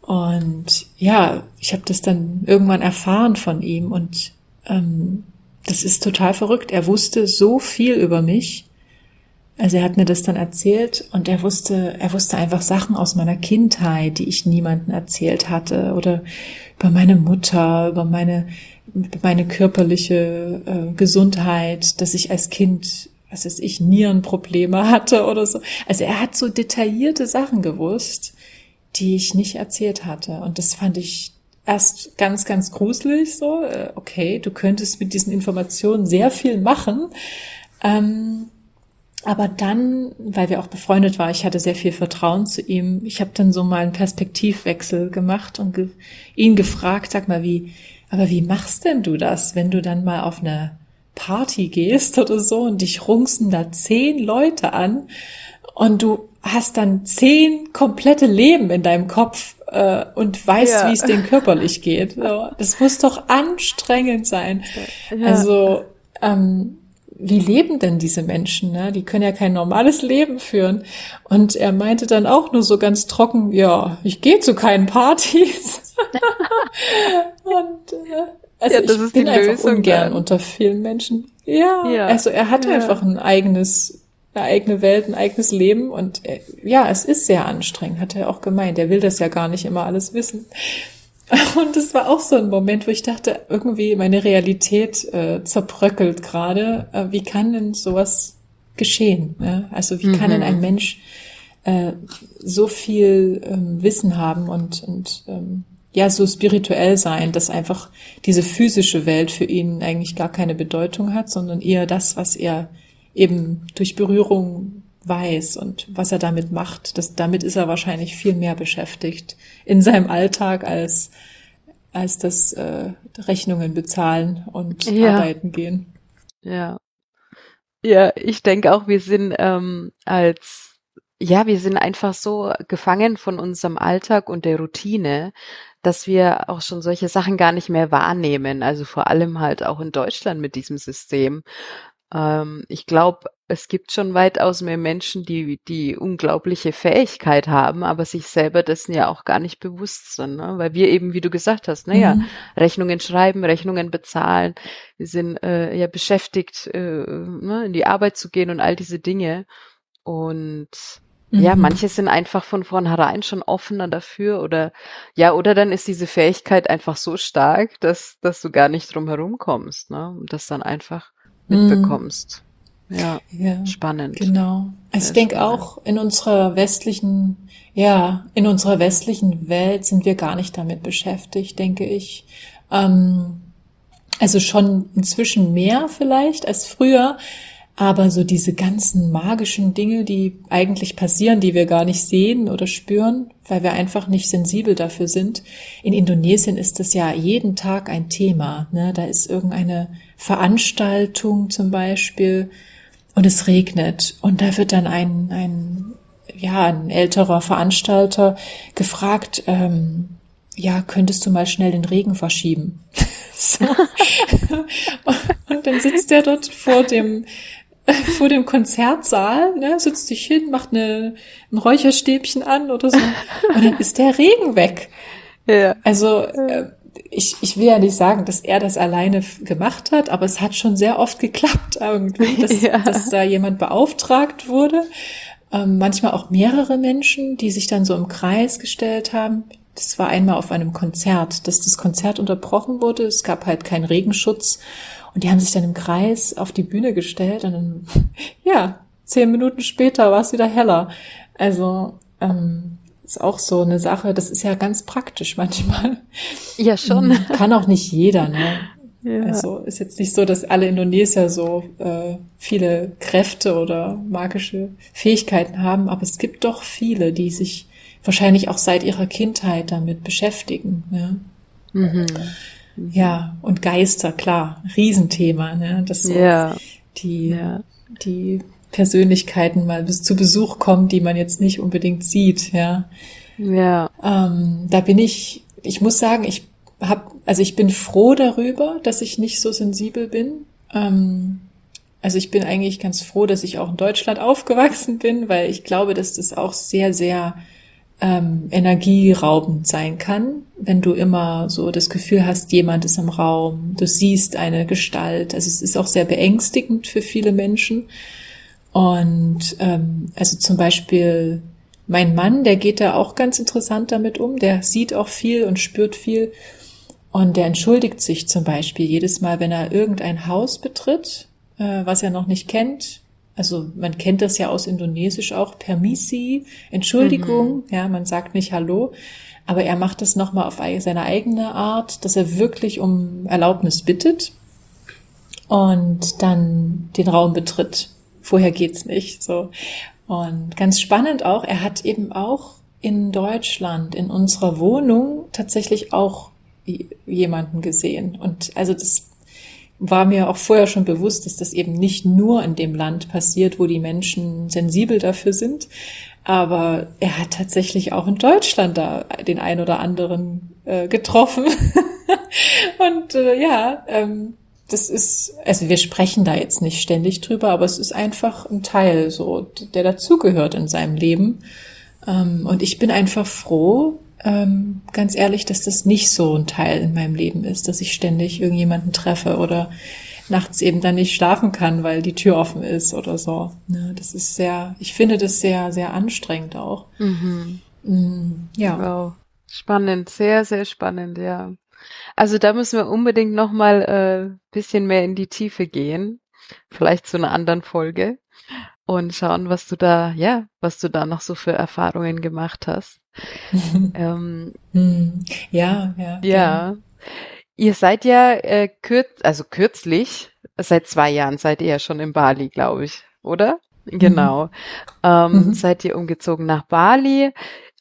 Und ja, ich habe das dann irgendwann erfahren von ihm und ähm, das ist total verrückt. Er wusste so viel über mich. Also er hat mir das dann erzählt und er wusste, er wusste einfach Sachen aus meiner Kindheit, die ich niemandem erzählt hatte oder über meine Mutter, über meine meine körperliche äh, Gesundheit, dass ich als Kind, was weiß ich, Nierenprobleme hatte oder so. Also er hat so detaillierte Sachen gewusst, die ich nicht erzählt hatte und das fand ich erst ganz, ganz gruselig, so, äh, okay, du könntest mit diesen Informationen sehr viel machen. Ähm, aber dann, weil wir auch befreundet waren, ich hatte sehr viel Vertrauen zu ihm, ich habe dann so mal einen Perspektivwechsel gemacht und ge ihn gefragt, sag mal, wie, aber wie machst denn du das, wenn du dann mal auf eine Party gehst oder so und dich rungsen da zehn Leute an und du hast dann zehn komplette Leben in deinem Kopf äh, und weißt, ja. wie es denen körperlich geht. So, das muss doch anstrengend sein. Ja. Also ähm, wie leben denn diese Menschen? Ne? Die können ja kein normales Leben führen. Und er meinte dann auch nur so ganz trocken, ja, ich gehe zu keinen Partys. (laughs) und äh, also ja, das ich ist bin die einfach Lösung ungern dann. unter vielen Menschen. Ja, ja. also er hat ja. einfach ein eigenes eine eigene Welt, ein eigenes Leben und äh, ja, es ist sehr anstrengend, hat er auch gemeint. Er will das ja gar nicht immer alles wissen. (laughs) Und es war auch so ein Moment, wo ich dachte, irgendwie meine Realität äh, zerbröckelt gerade. Äh, wie kann denn sowas geschehen? Ja? Also wie mhm. kann denn ein mhm. Mensch äh, so viel ähm, Wissen haben und, und ähm, ja so spirituell sein, dass einfach diese physische Welt für ihn eigentlich gar keine Bedeutung hat, sondern eher das, was er eben durch Berührung weiß und was er damit macht. Das, damit ist er wahrscheinlich viel mehr beschäftigt in seinem Alltag als, als das äh, Rechnungen bezahlen und ja. arbeiten gehen. Ja. Ja, ich denke auch, wir sind ähm, als ja, wir sind einfach so gefangen von unserem Alltag und der Routine, dass wir auch schon solche Sachen gar nicht mehr wahrnehmen. Also vor allem halt auch in Deutschland mit diesem System. Ähm, ich glaube, es gibt schon weitaus mehr Menschen, die die unglaubliche Fähigkeit haben, aber sich selber dessen ja auch gar nicht bewusst sind, ne? weil wir eben, wie du gesagt hast, naja, mhm. Rechnungen schreiben, Rechnungen bezahlen, wir sind äh, ja beschäftigt, äh, ne, in die Arbeit zu gehen und all diese Dinge und mhm. ja, manche sind einfach von vornherein schon offener dafür oder ja, oder dann ist diese Fähigkeit einfach so stark, dass dass du gar nicht drum herum kommst, ne? Und das dann einfach mitbekommst. Mhm. Ja, ja, spannend. Genau. Also ich denke auch in unserer westlichen, ja, in unserer westlichen Welt sind wir gar nicht damit beschäftigt, denke ich. Ähm, also schon inzwischen mehr vielleicht als früher, aber so diese ganzen magischen Dinge, die eigentlich passieren, die wir gar nicht sehen oder spüren, weil wir einfach nicht sensibel dafür sind. In Indonesien ist das ja jeden Tag ein Thema. Ne? Da ist irgendeine Veranstaltung zum Beispiel und es regnet und da wird dann ein, ein ja, ein älterer Veranstalter gefragt, ähm, ja, könntest du mal schnell den Regen verschieben? (laughs) so. und dann sitzt er dort vor dem vor dem Konzertsaal, ne, sitzt sich hin, macht eine, ein Räucherstäbchen an oder so und dann ist der Regen weg. Ja. Also äh, ich, ich will ja nicht sagen, dass er das alleine gemacht hat, aber es hat schon sehr oft geklappt irgendwie, (laughs) dass, ja. dass da jemand beauftragt wurde. Ähm, manchmal auch mehrere Menschen, die sich dann so im Kreis gestellt haben. Das war einmal auf einem Konzert, dass das Konzert unterbrochen wurde. Es gab halt keinen Regenschutz und die haben sich dann im Kreis auf die Bühne gestellt und dann, (laughs) ja, zehn Minuten später war es wieder heller. Also ähm, ist auch so eine Sache, das ist ja ganz praktisch manchmal. Ja, schon. Hm, kann auch nicht jeder, ne? (laughs) Ja. Also ist jetzt nicht so, dass alle Indonesier so äh, viele Kräfte oder magische Fähigkeiten haben, aber es gibt doch viele, die sich wahrscheinlich auch seit ihrer Kindheit damit beschäftigen. Ja? Mhm. Ja, und Geister, klar, Riesenthema, ne? Das so ja. die, ja. die Persönlichkeiten mal bis zu Besuch kommen, die man jetzt nicht unbedingt sieht, ja. Ja. Ähm, da bin ich, ich muss sagen, ich hab, also ich bin froh darüber, dass ich nicht so sensibel bin. Ähm, Also ich bin eigentlich ganz froh, dass ich auch in Deutschland (laughs) aufgewachsen bin, weil ich glaube, dass das auch sehr, sehr ähm, energieraubend sein kann, wenn du immer so das Gefühl hast, jemand ist im Raum, du siehst eine Gestalt. Also es ist auch sehr beängstigend für viele Menschen. Und ähm, also zum Beispiel mein Mann, der geht da auch ganz interessant damit um, der sieht auch viel und spürt viel. Und der entschuldigt sich zum Beispiel jedes Mal, wenn er irgendein Haus betritt, äh, was er noch nicht kennt, also man kennt das ja aus Indonesisch auch, Permisi, Entschuldigung, mhm. ja, man sagt nicht Hallo, aber er macht das nochmal auf seine eigene Art, dass er wirklich um Erlaubnis bittet und dann den Raum betritt. Vorher geht's nicht, so. Und ganz spannend auch, er hat eben auch in Deutschland, in unserer Wohnung tatsächlich auch jemanden gesehen. Und also das war mir auch vorher schon bewusst, dass das eben nicht nur in dem Land passiert, wo die Menschen sensibel dafür sind. Aber er hat tatsächlich auch in Deutschland da den ein oder anderen äh, getroffen. (laughs) Und äh, ja, ähm, das ist, also wir sprechen da jetzt nicht ständig drüber, aber es ist einfach ein Teil so, der dazugehört in seinem Leben. Ähm, und ich bin einfach froh, ähm, ganz ehrlich, dass das nicht so ein Teil in meinem Leben ist, dass ich ständig irgendjemanden treffe oder nachts eben dann nicht schlafen kann, weil die Tür offen ist oder so. Ja, das ist sehr, ich finde das sehr, sehr anstrengend auch. Mhm. Mm, ja. Wow. Spannend, sehr, sehr spannend, ja. Also da müssen wir unbedingt nochmal äh, bisschen mehr in die Tiefe gehen. Vielleicht zu einer anderen Folge und schauen, was du da, ja, was du da noch so für Erfahrungen gemacht hast. (laughs) ähm, hm. ja, ja. Ja. Ihr seid ja äh, kürz, also kürzlich, seit zwei Jahren seid ihr ja schon in Bali, glaube ich, oder? Mhm. Genau. Mhm. Ähm, mhm. Seid ihr umgezogen nach Bali?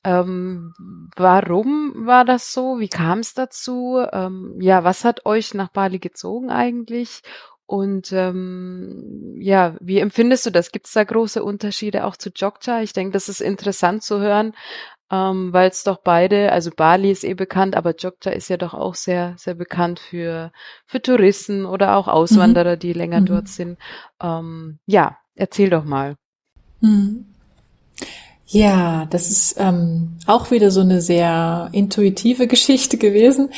Ähm, warum war das so? Wie kam es dazu? Ähm, ja, was hat euch nach Bali gezogen eigentlich? Und ähm, ja, wie empfindest du das? Gibt es da große Unterschiede auch zu Jogja? Ich denke, das ist interessant zu hören, ähm, weil es doch beide, also Bali ist eh bekannt, aber Jogja ist ja doch auch sehr, sehr bekannt für, für Touristen oder auch Auswanderer, mhm. die länger mhm. dort sind. Ähm, ja, erzähl doch mal. Mhm. Ja, das ist ähm, auch wieder so eine sehr intuitive (laughs) Geschichte gewesen.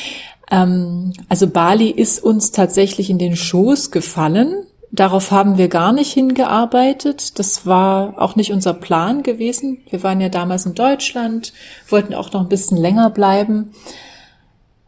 Ähm, also Bali ist uns tatsächlich in den Schoß gefallen. Darauf haben wir gar nicht hingearbeitet. Das war auch nicht unser Plan gewesen. Wir waren ja damals in Deutschland, wollten auch noch ein bisschen länger bleiben.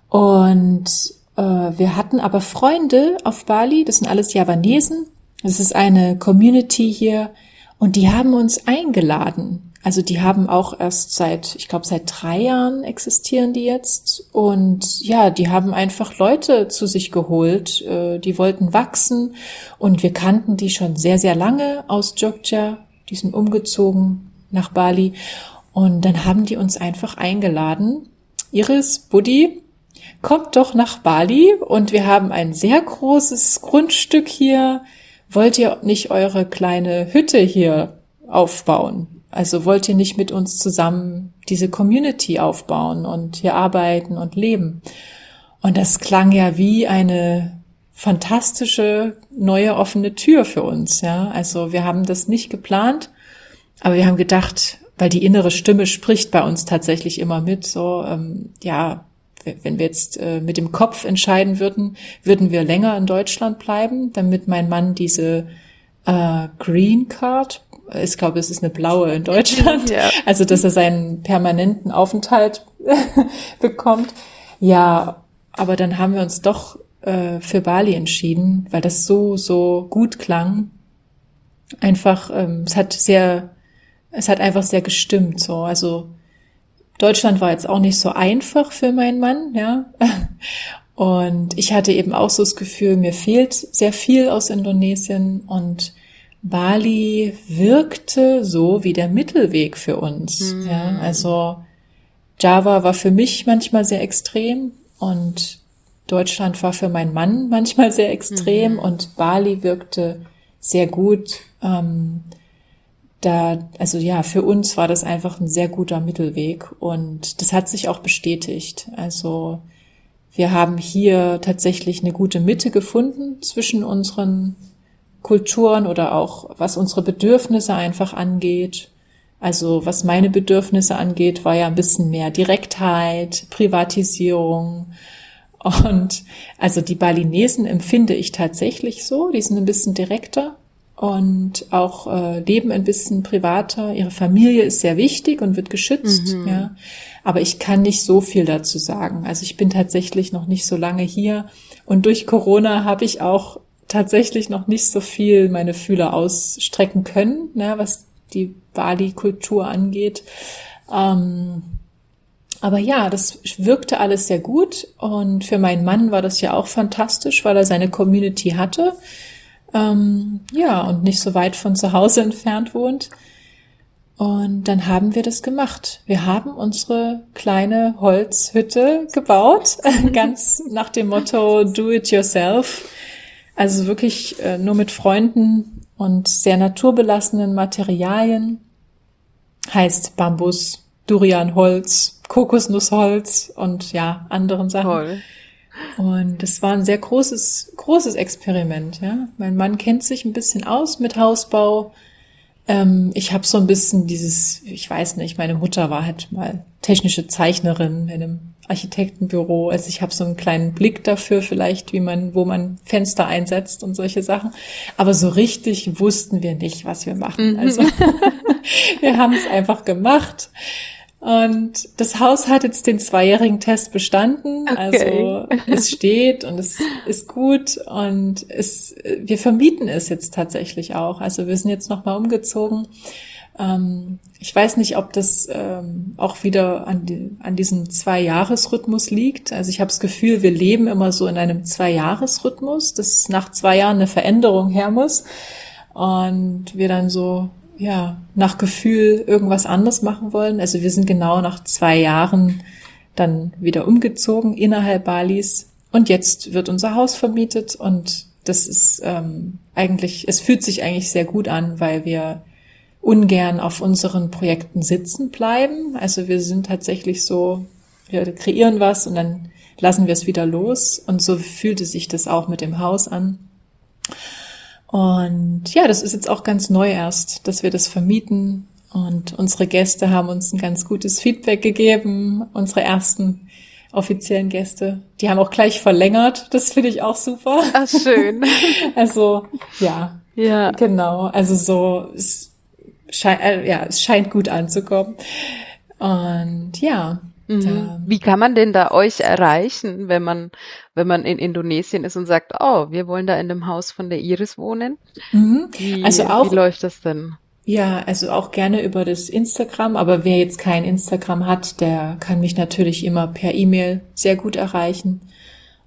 Und äh, wir hatten aber Freunde auf Bali, das sind alles Javanesen. Das ist eine Community hier und die haben uns eingeladen also die haben auch erst seit, ich glaube, seit drei Jahren existieren die jetzt. Und ja, die haben einfach Leute zu sich geholt, äh, die wollten wachsen. Und wir kannten die schon sehr, sehr lange aus Jogja. Die sind umgezogen nach Bali. Und dann haben die uns einfach eingeladen. Iris, Buddy, kommt doch nach Bali und wir haben ein sehr großes Grundstück hier. Wollt ihr nicht eure kleine Hütte hier aufbauen? Also wollt ihr nicht mit uns zusammen diese Community aufbauen und hier arbeiten und leben? Und das klang ja wie eine fantastische neue offene Tür für uns, ja. Also wir haben das nicht geplant, aber wir haben gedacht, weil die innere Stimme spricht bei uns tatsächlich immer mit, so, ähm, ja, wenn wir jetzt äh, mit dem Kopf entscheiden würden, würden wir länger in Deutschland bleiben, damit mein Mann diese äh, Green Card ich glaube, es ist eine blaue in Deutschland, ja. also dass er seinen permanenten Aufenthalt (laughs) bekommt. Ja, aber dann haben wir uns doch äh, für Bali entschieden, weil das so, so gut klang. Einfach, ähm, es hat sehr, es hat einfach sehr gestimmt, so. Also, Deutschland war jetzt auch nicht so einfach für meinen Mann, ja. (laughs) Und ich hatte eben auch so das Gefühl, mir fehlt sehr viel aus Indonesien und Bali wirkte so wie der Mittelweg für uns. Mhm. Ja, also Java war für mich manchmal sehr extrem und Deutschland war für meinen Mann manchmal sehr extrem mhm. und Bali wirkte sehr gut. Ähm, da, also ja, für uns war das einfach ein sehr guter Mittelweg und das hat sich auch bestätigt. Also wir haben hier tatsächlich eine gute Mitte gefunden zwischen unseren Kulturen oder auch was unsere Bedürfnisse einfach angeht. Also was meine Bedürfnisse angeht, war ja ein bisschen mehr Direktheit, Privatisierung. Und also die Balinesen empfinde ich tatsächlich so, die sind ein bisschen direkter und auch äh, leben ein bisschen privater. Ihre Familie ist sehr wichtig und wird geschützt, mhm. ja. Aber ich kann nicht so viel dazu sagen. Also ich bin tatsächlich noch nicht so lange hier und durch Corona habe ich auch tatsächlich noch nicht so viel meine Fühler ausstrecken können, ne, was die Bali-Kultur angeht. Ähm, aber ja, das wirkte alles sehr gut und für meinen Mann war das ja auch fantastisch, weil er seine Community hatte ähm, ja, und nicht so weit von zu Hause entfernt wohnt. Und dann haben wir das gemacht. Wir haben unsere kleine Holzhütte gebaut, (laughs) ganz nach dem Motto Do it yourself. Also wirklich äh, nur mit Freunden und sehr naturbelassenen Materialien. Heißt Bambus, Durianholz, Kokosnussholz und ja, anderen Sachen. Toll. Und es war ein sehr großes, großes Experiment. Ja, mein Mann kennt sich ein bisschen aus mit Hausbau. Ähm, ich habe so ein bisschen dieses, ich weiß nicht, meine Mutter war halt mal technische Zeichnerin in einem Architektenbüro. Also ich habe so einen kleinen Blick dafür vielleicht, wie man, wo man Fenster einsetzt und solche Sachen. Aber so richtig wussten wir nicht, was wir machen. Mhm. Also (laughs) wir haben es einfach gemacht. Und das Haus hat jetzt den zweijährigen Test bestanden. Okay. Also (laughs) es steht und es ist gut und es, wir vermieten es jetzt tatsächlich auch. Also wir sind jetzt nochmal umgezogen. Ähm, ich weiß nicht, ob das ähm, auch wieder an, die, an diesem Zwei-Jahres-Rhythmus liegt. Also ich habe das Gefühl, wir leben immer so in einem Zwei-Jahres-Rhythmus, dass nach zwei Jahren eine Veränderung her muss. Und wir dann so ja, nach Gefühl irgendwas anderes machen wollen. Also wir sind genau nach zwei Jahren dann wieder umgezogen innerhalb Balis und jetzt wird unser Haus vermietet und das ist ähm, eigentlich, es fühlt sich eigentlich sehr gut an, weil wir ungern auf unseren Projekten sitzen bleiben. Also wir sind tatsächlich so, wir kreieren was und dann lassen wir es wieder los und so fühlte sich das auch mit dem Haus an. Und ja, das ist jetzt auch ganz neu erst, dass wir das vermieten. Und unsere Gäste haben uns ein ganz gutes Feedback gegeben. Unsere ersten offiziellen Gäste. Die haben auch gleich verlängert. Das finde ich auch super. Ach, schön. (laughs) also, ja. Ja. Genau. Also so, es scheint, äh, ja, es scheint gut anzukommen. Und ja, Mhm. Wie kann man denn da euch erreichen, wenn man, wenn man in Indonesien ist und sagt, oh, wir wollen da in dem Haus von der Iris wohnen? Mhm. Wie, also auch, wie läuft das denn? Ja, also auch gerne über das Instagram, aber wer jetzt kein Instagram hat, der kann mich natürlich immer per E-Mail sehr gut erreichen.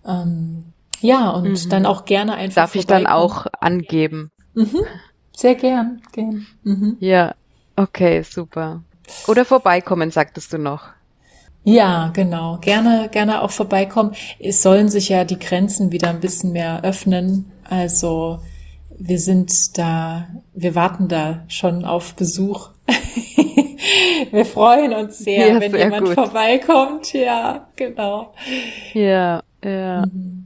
Ähm, ja, und mhm. dann auch gerne einfach. Darf ich dann auch angeben? Mhm. Sehr gern, gern. Mhm. Ja, okay, super. Oder vorbeikommen, sagtest du noch. Ja, genau. Gerne, gerne auch vorbeikommen. Es sollen sich ja die Grenzen wieder ein bisschen mehr öffnen. Also wir sind da, wir warten da schon auf Besuch. (laughs) wir freuen uns sehr, ja, wenn sehr jemand gut. vorbeikommt. Ja, genau. Ja, ja. Mhm.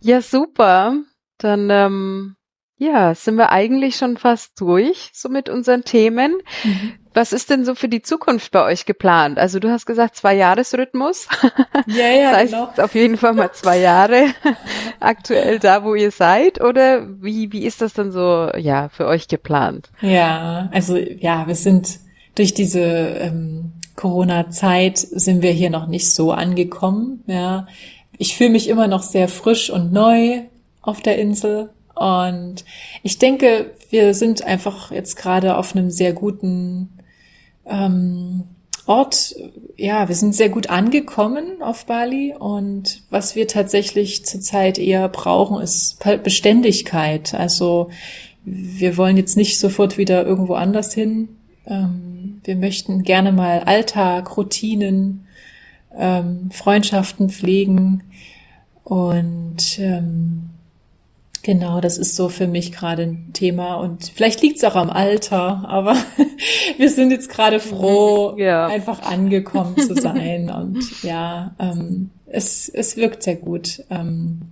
Ja, super. Dann ähm, ja, sind wir eigentlich schon fast durch, so mit unseren Themen. Mhm. Was ist denn so für die Zukunft bei euch geplant? Also du hast gesagt zwei Jahresrhythmus. (laughs) Ja, ja, das heißt genau. auf jeden Fall mal zwei Jahre (laughs) aktuell da, wo ihr seid. Oder wie wie ist das dann so ja für euch geplant? Ja, also ja, wir sind durch diese ähm, Corona-Zeit sind wir hier noch nicht so angekommen. Ja, ich fühle mich immer noch sehr frisch und neu auf der Insel und ich denke, wir sind einfach jetzt gerade auf einem sehr guten ähm, Ort. Ja, wir sind sehr gut angekommen auf Bali. Und was wir tatsächlich zurzeit eher brauchen, ist Beständigkeit. Also wir wollen jetzt nicht sofort wieder irgendwo anders hin. Ähm, wir möchten gerne mal Alltag, Routinen, ähm, Freundschaften pflegen und ähm, Genau, das ist so für mich gerade ein Thema und vielleicht liegt es auch am Alter, aber (laughs) wir sind jetzt gerade froh, ja. einfach angekommen zu sein und ja, ähm, es, es wirkt sehr gut. Ähm,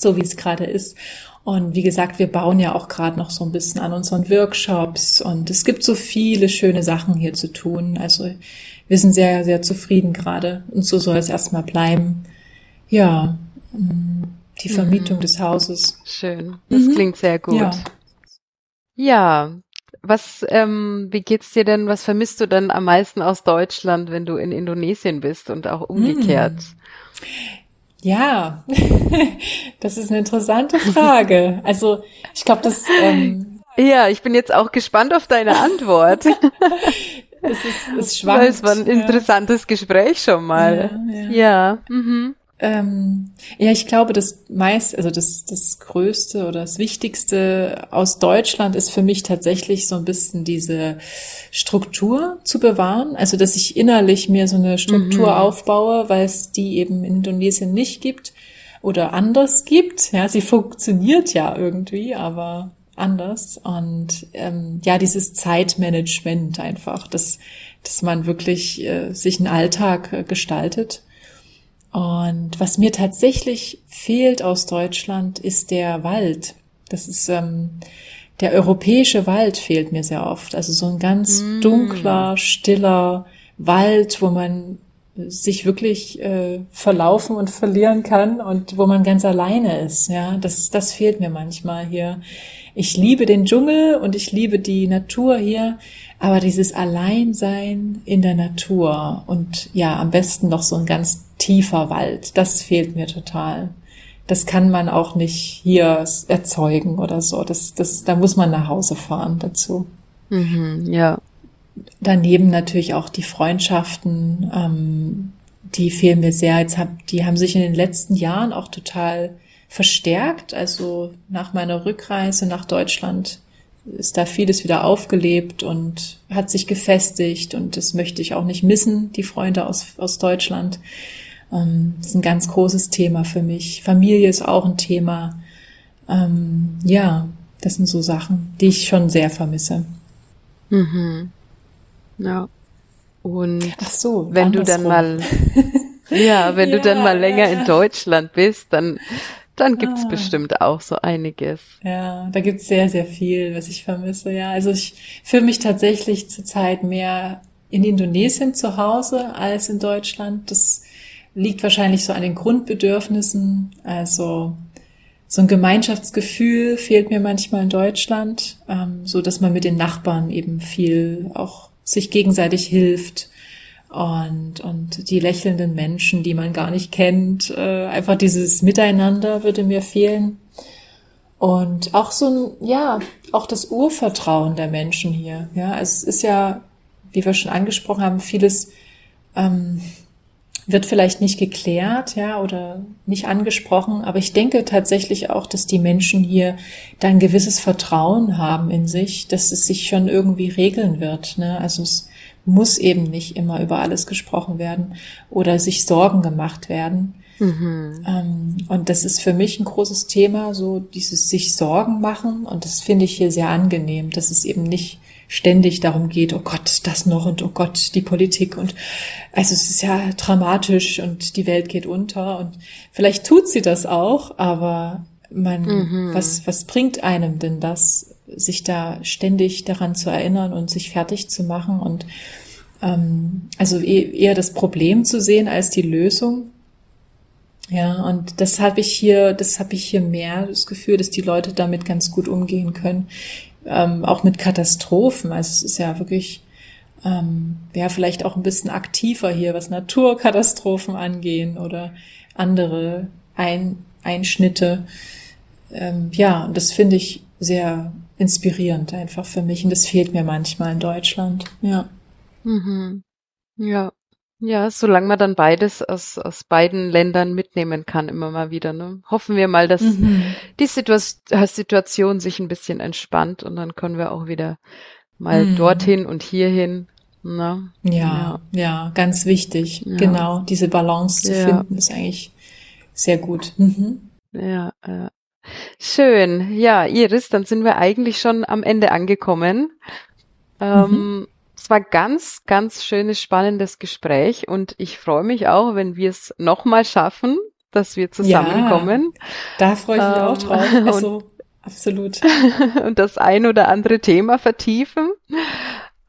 so wie es gerade ist. Und wie gesagt, wir bauen ja auch gerade noch so ein bisschen an unseren Workshops und es gibt so viele schöne Sachen hier zu tun. Also wir sind sehr, sehr zufrieden gerade und so soll es erstmal bleiben. Ja, mm, die Vermietung mhm. des Hauses. Schön. Das mhm. klingt sehr gut. Ja. ja. Was, ähm, wie geht's dir denn? Was vermisst du denn am meisten aus Deutschland, wenn du in Indonesien bist und auch umgekehrt? Mhm. Ja, (laughs) das ist eine interessante Frage. Also ich glaube, das. Ähm, ja, ich bin jetzt auch gespannt auf deine Antwort. (laughs) es ist, es schwankt. Es war ein interessantes Gespräch schon mal. Ja. ja. ja. Mhm. Ähm, ja, ich glaube, das meist, also das, das Größte oder das Wichtigste aus Deutschland ist für mich tatsächlich so ein bisschen diese Struktur zu bewahren. Also, dass ich innerlich mir so eine Struktur mhm. aufbaue, weil es die eben in Indonesien nicht gibt oder anders gibt. Ja, sie funktioniert ja irgendwie, aber anders. Und ähm, ja, dieses Zeitmanagement einfach, dass, dass man wirklich äh, sich einen Alltag äh, gestaltet und was mir tatsächlich fehlt aus Deutschland, ist der Wald. Das ist ähm, der europäische Wald fehlt mir sehr oft. Also so ein ganz mm. dunkler, stiller Wald, wo man sich wirklich äh, verlaufen und verlieren kann und wo man ganz alleine ist. Ja, das, das fehlt mir manchmal hier. Ich liebe den Dschungel und ich liebe die Natur hier, aber dieses Alleinsein in der Natur und ja, am besten noch so ein ganz tiefer Wald, das fehlt mir total. Das kann man auch nicht hier erzeugen oder so. Das, das, da muss man nach Hause fahren dazu. Mhm, ja. Daneben natürlich auch die Freundschaften, ähm, die fehlen mir sehr. Jetzt hab, die haben sich in den letzten Jahren auch total verstärkt. Also nach meiner Rückreise nach Deutschland ist da vieles wieder aufgelebt und hat sich gefestigt und das möchte ich auch nicht missen, die Freunde aus, aus Deutschland. Ähm, das ist ein ganz großes Thema für mich. Familie ist auch ein Thema. Ähm, ja, das sind so Sachen, die ich schon sehr vermisse. Mhm. Ja. Und Ach so, wenn andersrum. du dann mal, (laughs) ja, wenn ja, du dann mal länger in Deutschland bist, dann dann gibt's ah. bestimmt auch so einiges. Ja, da gibt's sehr, sehr viel, was ich vermisse. Ja, also ich fühle mich tatsächlich zurzeit mehr in Indonesien zu Hause als in Deutschland. Das liegt wahrscheinlich so an den Grundbedürfnissen. Also so ein Gemeinschaftsgefühl fehlt mir manchmal in Deutschland, ähm, so dass man mit den Nachbarn eben viel auch sich gegenseitig hilft und, und die lächelnden Menschen, die man gar nicht kennt. Äh, einfach dieses Miteinander würde mir fehlen. Und auch so ein, ja, auch das Urvertrauen der Menschen hier. Ja, es ist ja, wie wir schon angesprochen haben, vieles ähm, wird vielleicht nicht geklärt, ja, oder nicht angesprochen. Aber ich denke tatsächlich auch, dass die Menschen hier da ein gewisses Vertrauen haben in sich, dass es sich schon irgendwie regeln wird. Ne? Also es muss eben nicht immer über alles gesprochen werden oder sich Sorgen gemacht werden. Mhm. Ähm, und das ist für mich ein großes Thema, so dieses sich Sorgen machen. Und das finde ich hier sehr angenehm, dass es eben nicht ständig darum geht, oh Gott, das noch und oh Gott, die Politik und also es ist ja dramatisch und die Welt geht unter und vielleicht tut sie das auch, aber man, mhm. was, was bringt einem denn das, sich da ständig daran zu erinnern und sich fertig zu machen und ähm, also e-, eher das Problem zu sehen als die Lösung. Ja, und das habe ich hier, das habe ich hier mehr das Gefühl, dass die Leute damit ganz gut umgehen können, ähm, auch mit Katastrophen. Also es ist ja wirklich, ähm, ja, vielleicht auch ein bisschen aktiver hier, was Naturkatastrophen angehen oder andere Ein Einschnitte. Ähm, ja, und das finde ich sehr inspirierend einfach für mich und das fehlt mir manchmal in Deutschland. Ja. Mhm. Ja. Ja, solange man dann beides aus, aus beiden Ländern mitnehmen kann, immer mal wieder. Ne? Hoffen wir mal, dass mhm. die Situa Situation sich ein bisschen entspannt und dann können wir auch wieder mal mhm. dorthin und hierhin. Ne? Ja, ja, ja, ganz wichtig. Ja. Genau, diese Balance zu ja. finden, ist eigentlich sehr gut. Mhm. Ja, äh, Schön. Ja, Iris, dann sind wir eigentlich schon am Ende angekommen. Ähm, mhm. Es war ganz, ganz schönes, spannendes Gespräch und ich freue mich auch, wenn wir es nochmal schaffen, dass wir zusammenkommen. Ja, da freue ich mich ähm, auch drauf. (laughs) Also, absolut. (laughs) und das ein oder andere Thema vertiefen.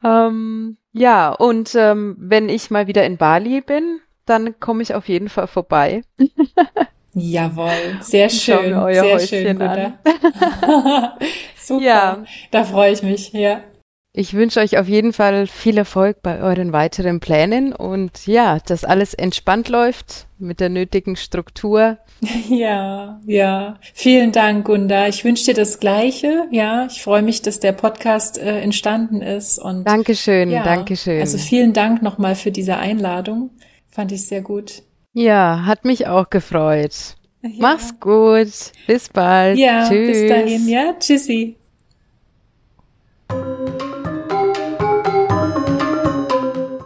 Ähm, ja, und ähm, wenn ich mal wieder in Bali bin, dann komme ich auf jeden Fall vorbei. (laughs) Jawohl, sehr schön, sehr Häuschen schön, an. (laughs) (laughs) Super, ja. da freue ich mich, ja. Ich wünsche euch auf jeden Fall viel Erfolg bei euren weiteren Plänen und ja, dass alles entspannt läuft mit der nötigen Struktur. (laughs) Ja, ja. Vielen Dank, Gunda. Ich wünsche dir das Gleiche. Ja, ich freue mich, dass der Podcast äh, entstanden ist und. Dankeschön, ja, Dankeschön. Also vielen Dank nochmal für diese Einladung. Fand ich sehr gut. Ja, hat mich auch gefreut. Ja. Mach's gut. Bis bald. Ja, Tschüss. bis dahin. Ja, tschüssi.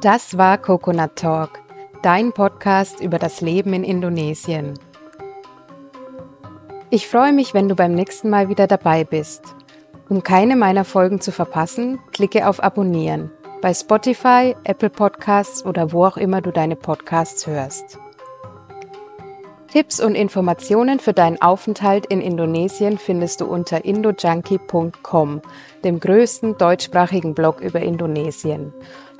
Das war Coconut Talk, dein Podcast über das Leben in Indonesien. Ich freue mich, wenn du beim nächsten Mal wieder dabei bist. Um keine meiner Folgen zu verpassen, klicke auf Abonnieren bei Spotify, Apple Podcasts oder wo auch immer du deine Podcasts hörst. Tipps und Informationen für deinen Aufenthalt in Indonesien findest du unter indojunkie.com, dem größten deutschsprachigen Blog über Indonesien.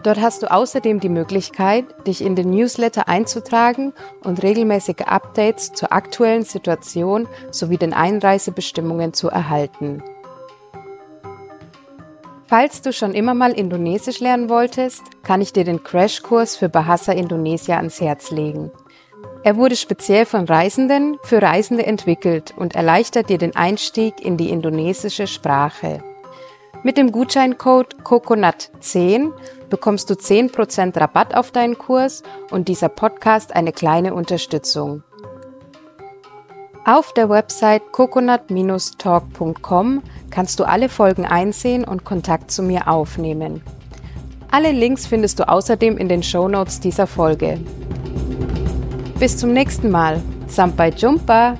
Dort hast du außerdem die Möglichkeit, dich in den Newsletter einzutragen und regelmäßige Updates zur aktuellen Situation sowie den Einreisebestimmungen zu erhalten. Falls du schon immer mal Indonesisch lernen wolltest, kann ich dir den Crashkurs für Bahasa Indonesia ans Herz legen. Er wurde speziell von Reisenden für Reisende entwickelt und erleichtert dir den Einstieg in die indonesische Sprache. Mit dem Gutscheincode COCONUT10 bekommst du 10% Rabatt auf deinen Kurs und dieser Podcast eine kleine Unterstützung. Auf der Website coconut-talk.com kannst du alle Folgen einsehen und Kontakt zu mir aufnehmen. Alle Links findest du außerdem in den Show Notes dieser Folge. Bis zum nächsten Mal. Sampai Jumpa!